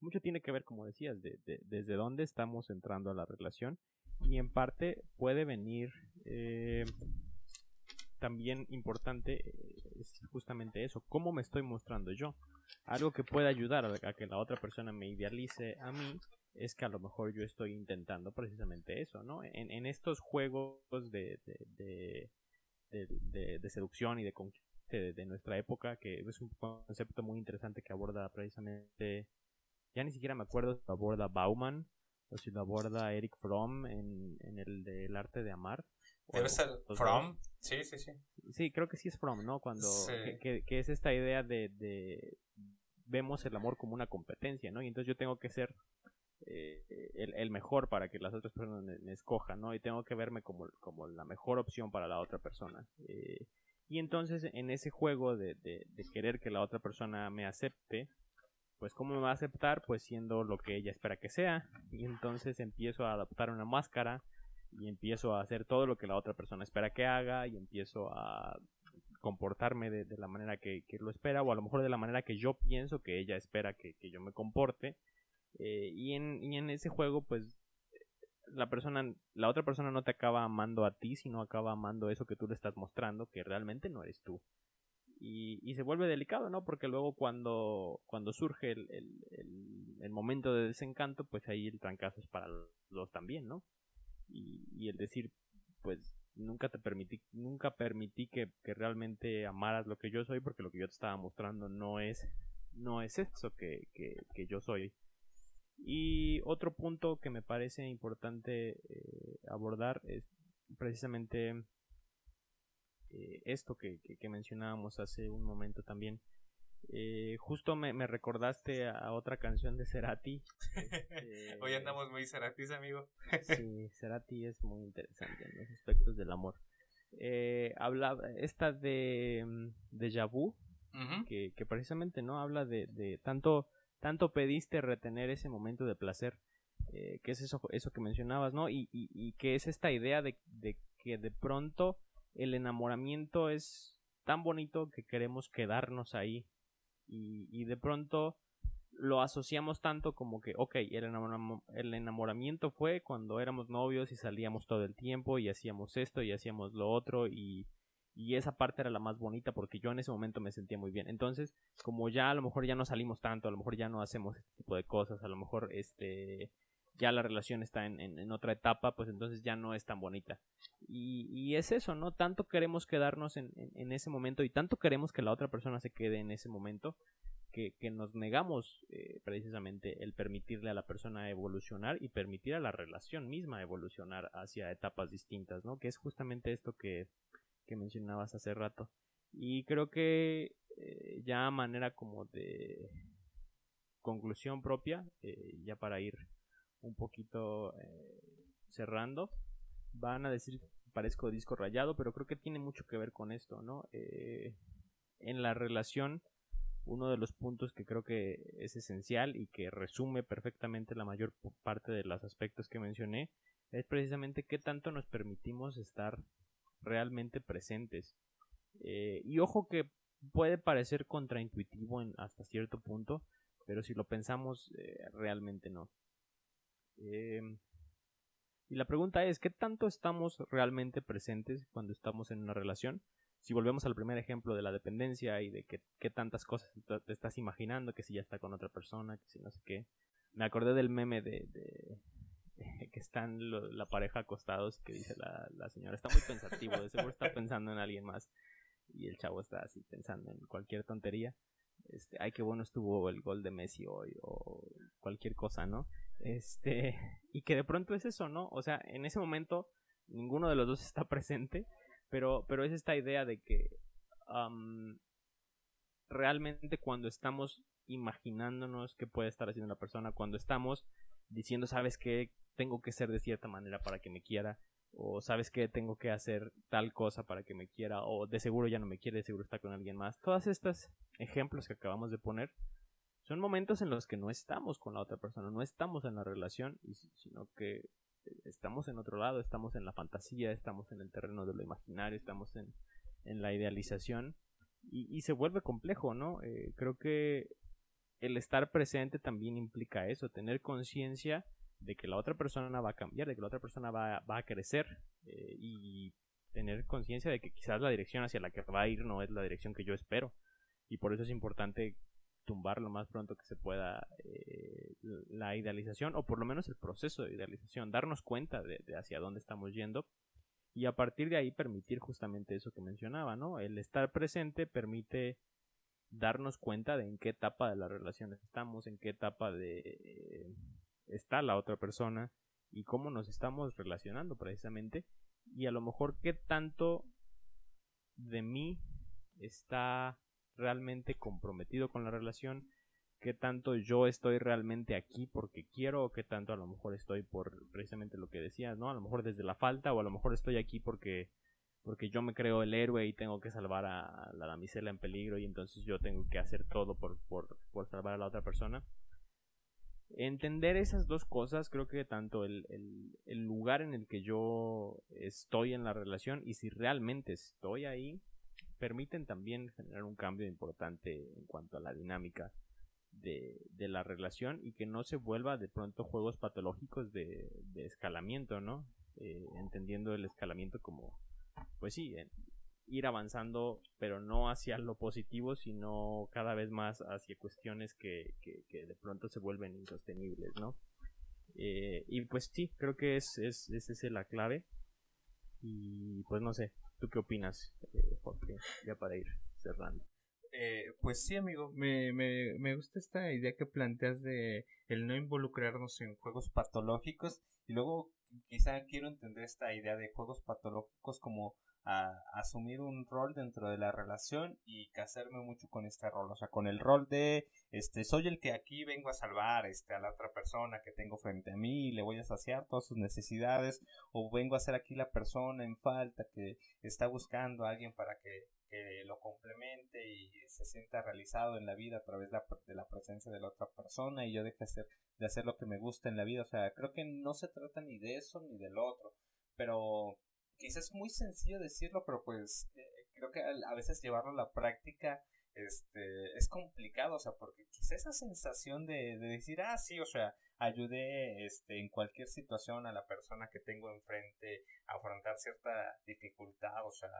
mucho tiene que ver, como decías, de, desde dónde estamos entrando a la relación y en parte puede venir eh, también importante eh, es justamente eso, cómo me estoy mostrando yo. Algo que puede ayudar a que la otra persona me idealice a mí es que a lo mejor yo estoy intentando precisamente eso, ¿no? En, en estos juegos de, de, de, de, seducción y de de, nuestra época, que es un concepto muy interesante que aborda precisamente, ya ni siquiera me acuerdo si lo aborda Bauman o si lo aborda Eric Fromm en, en el del arte de amar, Debe ser From. Sí, sí, sí. Sí, creo que sí es From, ¿no? Cuando. Que, es esta idea de, Vemos el amor como una competencia, ¿no? Y entonces yo tengo que ser eh, el, mejor para que las otras personas me, escojan, ¿no? Y tengo que verme como, como la mejor opción para la otra persona. Eh, y entonces en ese juego de, querer que la otra persona me acepte, pues ¿cómo me va a aceptar? Pues siendo lo que ella espera que sea. Y entonces empiezo a adaptar una máscara y empiezo a hacer todo lo que la otra persona espera que haga y empiezo a comportarme de, la manera que, lo espera o a lo mejor de la manera que yo pienso que ella espera que, yo me comporte eh, y, en, ese juego pues la persona la otra persona no te acaba amando a ti sino acaba amando eso que tú le estás mostrando que realmente no eres tú. Y, se vuelve delicado no porque luego cuando cuando surge el, momento de desencanto pues ahí el trancazo es para los también no y, el decir, pues nunca te permití, nunca permití que, realmente amaras lo que yo soy porque lo que yo te estaba mostrando no es, no es eso que, yo soy. Y otro punto que me parece importante eh, abordar es precisamente eh, esto que, que, mencionábamos hace un momento también eh, justo me, me, recordaste a otra canción de Cerati. Este, Hoy andamos muy Ceratis, amigo. sí, Cerati es muy interesante en los aspectos del amor. Eh, habla esta de mm, de Vu, que, que, precisamente no habla de, de, tanto tanto pediste retener ese momento de placer, eh, que es eso eso que mencionabas, ¿no? Y, y, y que es esta idea de, de que de pronto el enamoramiento es tan bonito que queremos quedarnos ahí y, de pronto lo asociamos tanto como que, ok, el, el enamoramiento fue cuando éramos novios y salíamos todo el tiempo y hacíamos esto y hacíamos lo otro y, y esa parte era la más bonita porque yo en ese momento me sentía muy bien. Entonces, como ya a lo mejor ya no salimos tanto, a lo mejor ya no hacemos este tipo de cosas, a lo mejor este ya la relación está en, en, otra etapa, pues entonces ya no es tan bonita. Y, y es eso, ¿no? Tanto queremos quedarnos en, en, ese momento y tanto queremos que la otra persona se quede en ese momento que, nos negamos eh, precisamente el permitirle a la persona evolucionar y permitir a la relación misma evolucionar hacia etapas distintas, ¿no? Que es justamente esto que, que mencionabas hace rato. Y creo que eh, ya a manera como de conclusión propia, eh, ya para ir un poquito cerrando, van a decir parezco disco rayado, pero creo que tiene mucho que ver con esto, ¿no? en la relación uno de los puntos que creo que es esencial y que resume perfectamente la mayor parte de los aspectos que mencioné es precisamente qué tanto nos permitimos estar realmente presentes. Eh, y ojo que puede parecer contraintuitivo en, hasta cierto punto, pero si lo pensamos eh, realmente no. Em, y la pregunta es, ¿qué tanto estamos realmente presentes cuando estamos en una relación? si volvemos al primer ejemplo de la dependencia y de que, qué tantas cosas te estás imaginando, que si ya está con otra persona, que si no sé qué. Me acordé del meme de, de, que están la pareja acostados que dice la, la señora, está muy pensativo, de seguro está pensando en alguien más. Y el chavo está así pensando en cualquier tontería. Este, ay, qué bueno estuvo el gol de Messi hoy, o cualquier cosa, ¿no? Este, y que de pronto es eso, ¿no? O sea, en ese momento ninguno de los dos está presente pero, pero es esta idea de que realmente cuando estamos imaginándonos qué puede estar haciendo la persona, cuando estamos diciendo, sabes que tengo que ser de cierta manera para que me quiera, o sabes que tengo que hacer tal cosa para que me quiera, o de seguro ya no me quiere, de seguro está con alguien más. Todos estos ejemplos que acabamos de poner son momentos en los que no estamos con la otra persona, no estamos en la relación, sino que estamos en otro lado, estamos en la fantasía, estamos en el terreno de lo imaginario, estamos en, la idealización y, se vuelve complejo, ¿no? Eh, creo que el estar presente también implica eso, tener conciencia de que la otra persona va a cambiar, de que la otra persona va, a crecer eh, y tener conciencia de que quizás la dirección hacia la que va a ir no es la dirección que yo espero y por eso es importante tumbar lo más pronto que se pueda eh, la idealización o por lo menos el proceso de idealización, darnos cuenta de, hacia dónde estamos yendo y a partir de ahí permitir justamente eso que mencionaba, ¿no? El estar presente permite darnos cuenta de en qué etapa de la relación estamos, en qué etapa de eh, está la otra persona y cómo nos estamos relacionando precisamente y a lo mejor qué tanto de mí está realmente comprometido con la relación, qué tanto yo estoy realmente aquí porque quiero o qué tanto a lo mejor estoy por precisamente lo que decías, ¿no? A lo mejor desde la falta o a lo mejor estoy aquí porque porque yo me creo el héroe y tengo que salvar a la damisela en peligro y entonces yo tengo que hacer todo por, por, por salvar a la otra persona. Entender esas dos cosas, creo que tanto el, el, lugar en el que yo estoy en la relación y si realmente estoy ahí, permiten también generar un cambio importante en cuanto a la dinámica de, la relación y que no se vuelva de pronto juegos patológicos de, escalamiento, ¿no? Eh, entendiendo el escalamiento como, pues sí, ir avanzando, pero no hacia lo positivo, sino cada vez más hacia cuestiones que, que, de pronto se vuelven insostenibles, ¿no? Eh, y pues sí, creo que es, es, es esa la clave. Y pues no sé, ¿Tú qué opinas, eh, Jorge? Ya para ir cerrando. Eh, pues sí, amigo, me, me, me gusta esta idea que planteas de el no involucrarnos en juegos patológicos y luego quizá quiero entender esta idea de juegos patológicos como a, asumir un rol dentro de la relación y casarme mucho con este rol, o sea, con el rol de este soy el que aquí vengo a salvar este a la otra persona que tengo frente a mí y le voy a saciar todas sus necesidades o vengo a ser aquí la persona en falta que está buscando a alguien para que, que lo complemente y se sienta realizado en la vida a través de la, de la presencia de la otra persona y yo deje de hacer, de hacer lo que me gusta en la vida, o sea, creo que no se trata ni de eso ni del otro, pero quizás es muy sencillo decirlo, pero pues eh, creo que a veces llevarlo a la práctica este, es complicado, o sea, porque quizá esa sensación de, de, decir, ah, sí, o sea, ayudé este, en cualquier situación a la persona que tengo enfrente a afrontar cierta dificultad, o sea,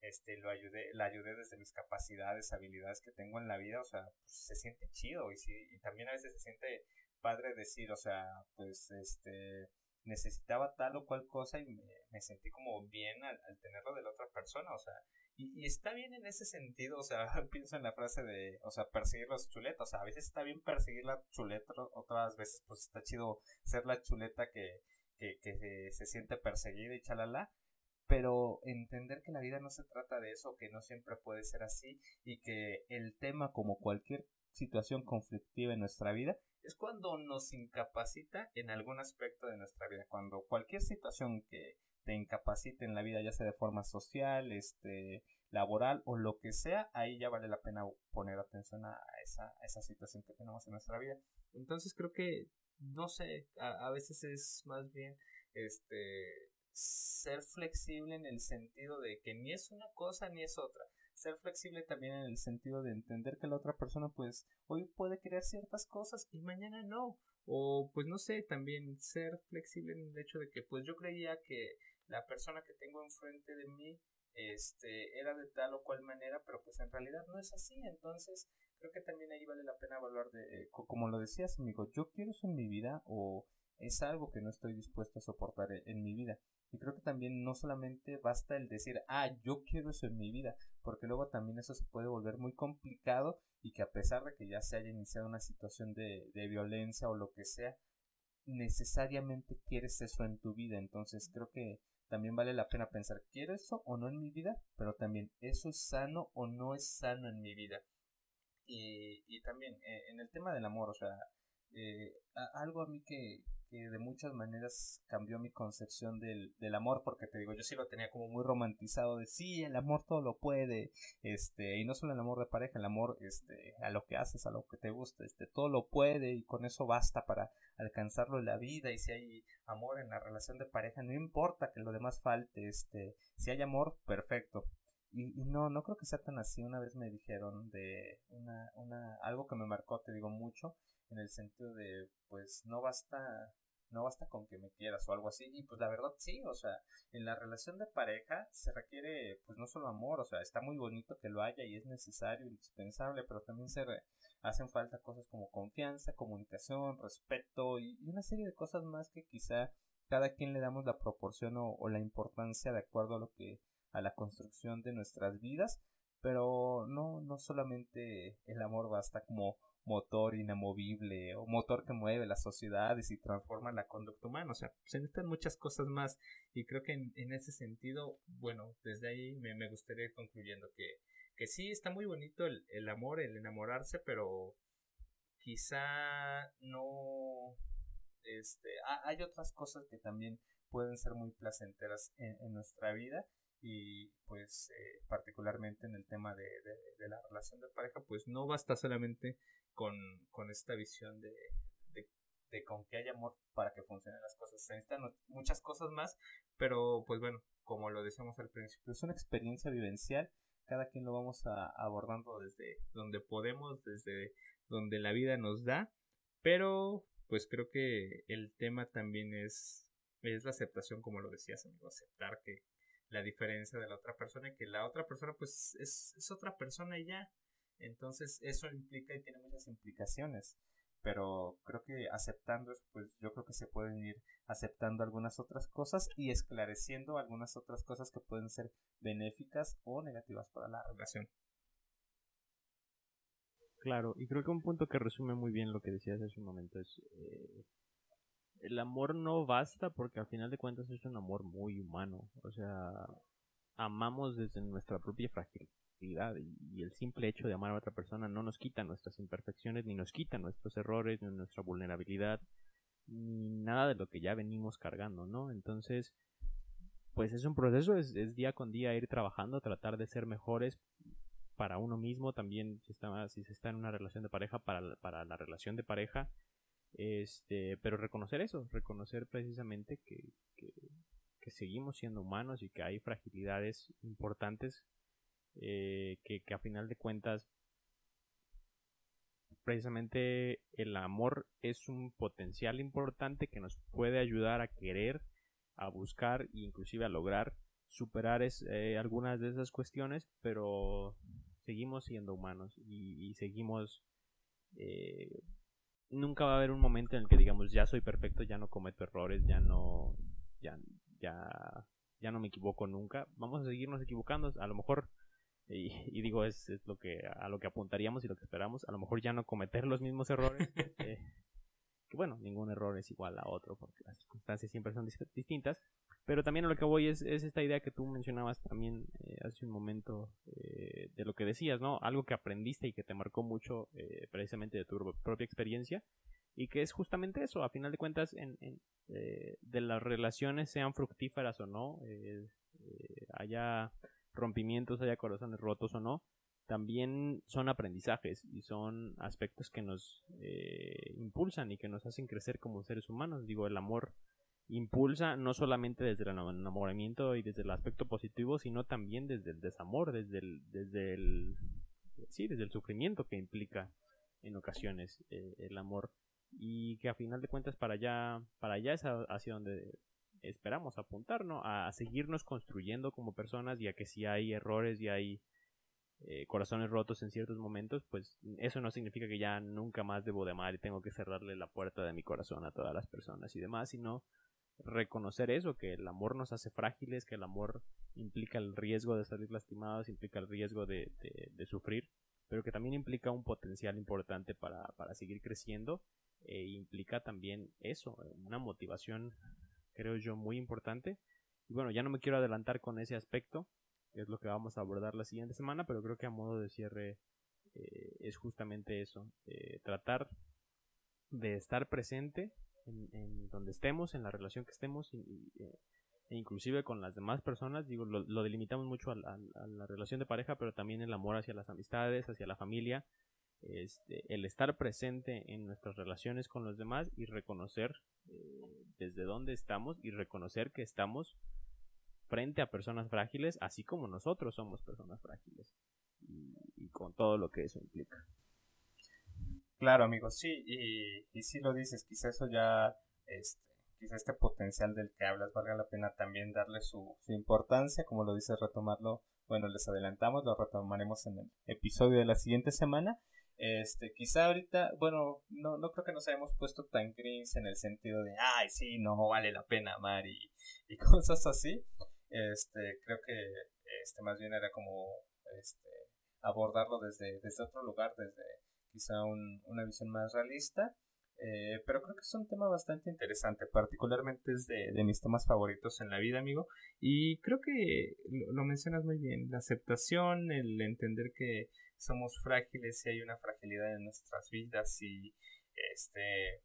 este, lo ayudé, la ayudé desde mis capacidades, habilidades que tengo en la vida, o sea, pues, se siente chido y, sí, y también a veces se siente padre decir, o sea, pues, este, necesitaba tal o cual cosa y me, sentí como bien al, tenerlo de la otra persona, o sea, Y, está bien en ese sentido, o sea, pienso en la frase de, o sea, perseguir los chuletas, o sea, a veces está bien perseguir la chuleta, otras veces pues está chido ser la chuleta que, que, que se, siente perseguida y chalala, pero entender que la vida no se trata de eso, que no siempre puede ser así y que el tema como cualquier situación conflictiva en nuestra vida es cuando nos incapacita en algún aspecto de nuestra vida, cuando cualquier situación que te incapacite en la vida, ya sea de forma social, este, laboral o lo que sea, ahí ya vale la pena poner atención a esa, esa situación que tenemos en nuestra vida. Entonces creo que, no sé, a, a veces es más bien, este, ser flexible en el sentido de que ni es una cosa ni es otra. Ser flexible también en el sentido de entender que la otra persona pues hoy puede querer ciertas cosas y mañana no. O pues no sé, también ser flexible en el hecho de que pues yo creía que la persona que tengo enfrente de mí este era de tal o cual manera, pero pues en realidad no es así, entonces creo que también ahí vale la pena evaluar de como lo decías, amigo, yo quiero eso en mi vida o es algo que no estoy dispuesto a soportar e, en mi vida. Y creo que también no solamente basta el decir, ah, yo quiero eso en mi vida, porque luego también eso se puede volver muy complicado y que a pesar de que ya se haya iniciado una situación de, violencia o lo que sea, necesariamente quieres eso en tu vida. Entonces creo que también vale la pena pensar, ¿quiero eso o no en mi vida? Pero también, ¿eso es sano o no es sano en mi vida? Y, y también eh, en el tema del amor, o sea, eh, algo a mí que, que de muchas maneras cambió mi concepción del, del, amor, porque te digo, yo sí lo tenía como muy romantizado de sí, el amor todo lo puede, este, y no solo el amor de pareja, el amor, este, a lo que haces, a lo que te gusta, este, todo lo puede y con eso basta para alcanzarlo en la vida, y si hay amor en la relación de pareja, no importa que lo demás falte, este, si hay amor, perfecto. Y, y no, no creo que sea tan así. Una vez me dijeron de una, una, algo que me marcó, te digo mucho, en el sentido de, pues no basta no basta con que me quieras o algo así. Y pues la verdad sí, o sea, en la relación de pareja se requiere pues no solo amor, o sea, está muy bonito que lo haya y es necesario, indispensable, pero también se hacen falta cosas como confianza, comunicación, respeto y, una serie de cosas más que quizá cada quien le damos la proporción o, o la importancia de acuerdo a lo que a la construcción de nuestras vidas, pero no no solamente el amor basta como motor inamovible o motor que mueve las sociedades y transforma la conducta humana. O sea, se necesitan muchas cosas más y creo que en, ese sentido, bueno, desde ahí me, me, gustaría ir concluyendo que, que sí está muy bonito el, el amor, el enamorarse, pero quizá no... Este, hay otras cosas que también pueden ser muy placenteras en, en nuestra vida y pues eh, particularmente en el tema de, la relación de pareja pues no basta solamente con, esta visión de, de, con que haya amor para que funcionen las cosas. Se necesitan muchas cosas más pero pues bueno como lo decíamos al principio es una experiencia vivencial. Cada quien lo vamos a, abordando desde donde podemos desde donde la vida nos da. Pero pues creo que el tema también es es la aceptación como lo decías amigo aceptar que la diferencia de la otra persona que la otra persona pues es, es otra persona y ya. Entonces eso implica y tiene muchas implicaciones. Pero creo que aceptando eso, pues yo creo que se pueden ir aceptando algunas otras cosas y esclareciendo algunas otras cosas que pueden ser benéficas o negativas para la relación. Claro, y creo que un punto que resume muy bien lo que decías hace un momento es eh, el amor no basta porque al final de cuentas es un amor muy humano. O sea, amamos desde nuestra propia fragilidad y, el simple hecho de amar a otra persona no nos quita nuestras imperfecciones, ni nos quita nuestros errores, ni nuestra vulnerabilidad, ni nada de lo que ya venimos cargando, ¿no? Entonces, pues es un proceso, es, día con día ir trabajando, tratar de ser mejores para uno mismo, también si, está, si se está en una relación de pareja, para, para la relación de pareja, este, pero reconocer eso, reconocer precisamente que, seguimos siendo humanos y que hay fragilidades importantes eh, que, a final de cuentas precisamente el amor es un potencial importante que nos puede ayudar a querer, a buscar e inclusive a lograr superar eh, algunas de esas cuestiones, pero seguimos siendo humanos y, y seguimos eh, nunca va a haber un momento en el que digamos ya soy perfecto, ya no cometo errores, ya no ya ya ya no me equivoco nunca. Vamos a seguirnos equivocando, a lo mejor y, digo, es, lo que a lo que apuntaríamos y lo que esperamos. A lo mejor ya no cometer los mismos errores. que bueno, ningún error es igual a otro porque las circunstancias siempre son distintas. Pero también a lo que voy es, es esta idea que tú mencionabas también eh, hace un momento eh, de lo que decías, ¿no? Algo que aprendiste y que te marcó mucho eh, precisamente de tu propia experiencia y que es justamente eso, a final de cuentas, en, en de las relaciones sean fructíferas o no, haya rompimientos, haya corazones rotos o no, también son aprendizajes y son aspectos que nos eh, impulsan y que nos hacen crecer como seres humanos. Digo, el amor impulsa no solamente desde el enamoramiento y desde el aspecto positivo, sino también desde el desamor, desde el, desde el, sí, desde el sufrimiento que implica en ocasiones eh, el amor y que a final de cuentas para allá, para allá es hacia donde esperamos apuntar, ¿no? A seguirnos construyendo como personas y a que si hay errores y hay eh, corazones rotos en ciertos momentos, pues eso no significa que ya nunca más debo de amar y tengo que cerrarle la puerta de mi corazón a todas las personas y demás, sino reconocer eso, que el amor nos hace frágiles, que el amor implica el riesgo de salir lastimados, implica el riesgo de, sufrir, pero que también implica un potencial importante para, seguir creciendo e implica también eso, una motivación creo yo muy importante. Y bueno, ya no me quiero adelantar con ese aspecto, es lo que vamos a abordar la siguiente semana, pero creo que a modo de cierre eh, es justamente eso, eh, tratar de estar presente en, donde estemos, en la relación que estemos, eh, e inclusive con las demás personas, digo, lo, delimitamos mucho a, la relación de pareja, pero también el amor hacia las amistades, hacia la familia, este, el estar presente en nuestras relaciones con los demás y reconocer desde dónde estamos y reconocer que estamos frente a personas frágiles, así como nosotros somos personas frágiles. Y, con todo lo que eso implica. Claro, amigos, sí, y, y si lo dices, quizá eso ya, este, quizá este potencial del que hablas valga la pena también darle su, importancia, como lo dices, retomarlo, bueno, les adelantamos, lo retomaremos en el episodio de la siguiente semana. Este, quizá ahorita, bueno, no, creo que nos hayamos puesto tan gris en el sentido de, ay, sí, no vale la pena amar y, cosas así. Este, creo que este más bien era como este abordarlo desde otro lugar, desde quizá una visión más realista. Eh, pero creo que es un tema bastante interesante, particularmente es de, mis temas favoritos en la vida, amigo. Y creo que lo, lo, mencionas muy bien, la aceptación, el entender que somos frágiles y hay una fragilidad en nuestras vidas y este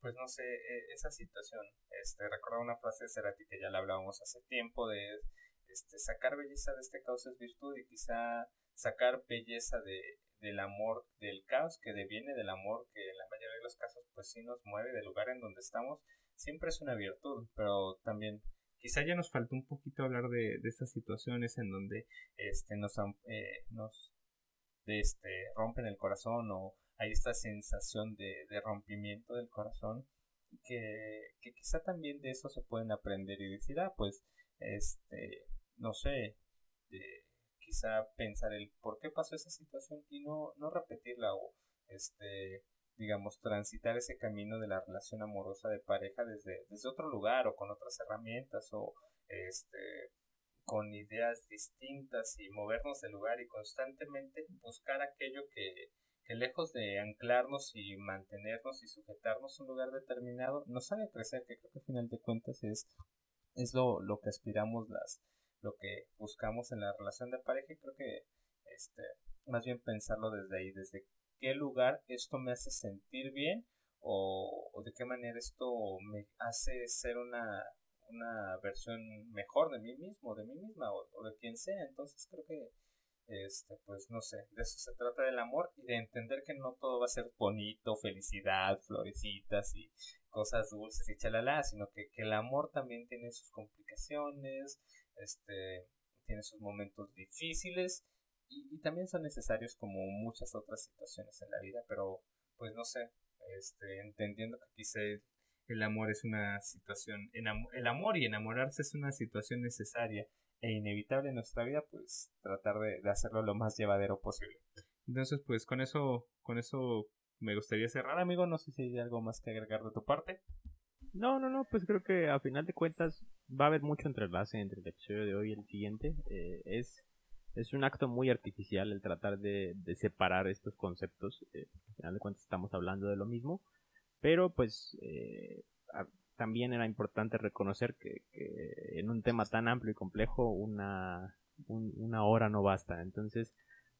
pues no sé, e, esa situación, este, recordaba una frase de Cerati que ya la hablábamos hace tiempo de este, sacar belleza de este caos es virtud y quizá sacar belleza de, del amor del caos que deviene del amor que en la mayoría de los casos pues sí nos mueve del lugar en donde estamos, siempre es una virtud, pero también quizá ya nos faltó un poquito hablar de, de estas situaciones en donde este, nos, eh, nos este, rompen el corazón o hay esta sensación de, rompimiento del corazón que, quizá también de eso se pueden aprender y decir, ah, pues, este, no sé, quizá pensar el por qué pasó esa situación y no, no repetirla o, este, digamos, transitar ese camino de la relación amorosa de pareja desde, desde otro lugar o con otras herramientas o, este, con ideas distintas y movernos de lugar y constantemente buscar aquello que, que lejos de anclarnos y mantenernos y sujetarnos a un lugar determinado, nos haga crecer, que creo que al final de cuentas es, es lo, lo que aspiramos, las, lo que buscamos en la relación de pareja y creo que este, más bien pensarlo desde ahí, desde qué lugar esto me hace sentir bien o, o de qué manera esto me hace ser una, una versión mejor de mí mismo, de mí misma o, de quien sea. Entonces creo que este, pues no sé, de eso se trata del amor y de entender que no todo va a ser bonito, felicidad, florecitas y cosas dulces y chalala, sino que, que el amor también tiene sus complicaciones, este, tiene sus momentos difíciles y, también son necesarios como muchas otras situaciones en la vida, pero pues no sé, este, entendiendo que quizá el amor es una situación, el amor y enamorarse es una situación necesaria e inevitable en nuestra vida, pues tratar de, hacerlo lo más llevadero posible. Entonces, pues con eso, con eso me gustaría cerrar, amigo. No sé si hay algo más que agregar de tu parte. No, no, no, pues creo que a final de cuentas va a haber mucho entrelace entre el episodio de hoy y el siguiente. Eh, es es un acto muy artificial el tratar de, separar estos conceptos. Eh, al final de cuentas estamos hablando de lo mismo, pero pues eh, también era importante reconocer que, en un tema tan amplio y complejo una, una hora no basta. Entonces,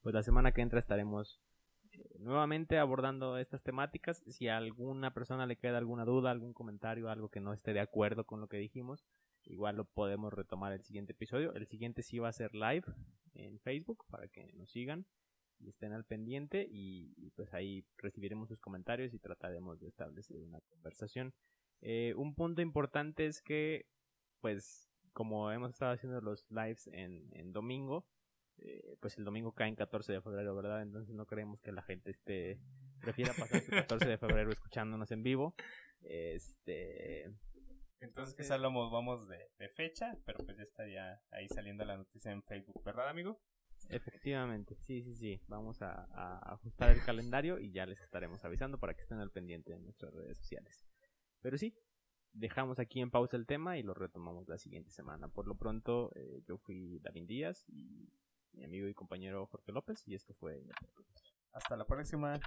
pues la semana que entra estaremos eh, nuevamente abordando estas temáticas. Si a alguna persona le queda alguna duda, algún comentario, algo que no esté de acuerdo con lo que dijimos, igual lo podemos retomar el siguiente episodio. El siguiente sí va a ser live en Facebook para que nos sigan y estén al pendiente y, pues ahí recibiremos sus comentarios y trataremos de establecer una conversación. Eh, un punto importante es que pues como hemos estado haciendo los lives en, en domingo, eh, pues el domingo cae en 14 de febrero, ¿verdad? Entonces no creemos que la gente esté prefiera pasar su 14 de febrero escuchándonos en vivo. Este entonces quizás lo vamos de, de, fecha, pero pues ya estaría ahí saliendo la noticia en Facebook, ¿verdad, amigo? Efectivamente, sí, sí, sí. Vamos a, ajustar el calendario y ya les estaremos avisando para que estén al pendiente en nuestras redes sociales. Pero sí, dejamos aquí en pausa el tema y lo retomamos la siguiente semana. Por lo pronto, eh, yo fui David Díaz y mi amigo y compañero Jorge López y esto fue... Hasta la próxima.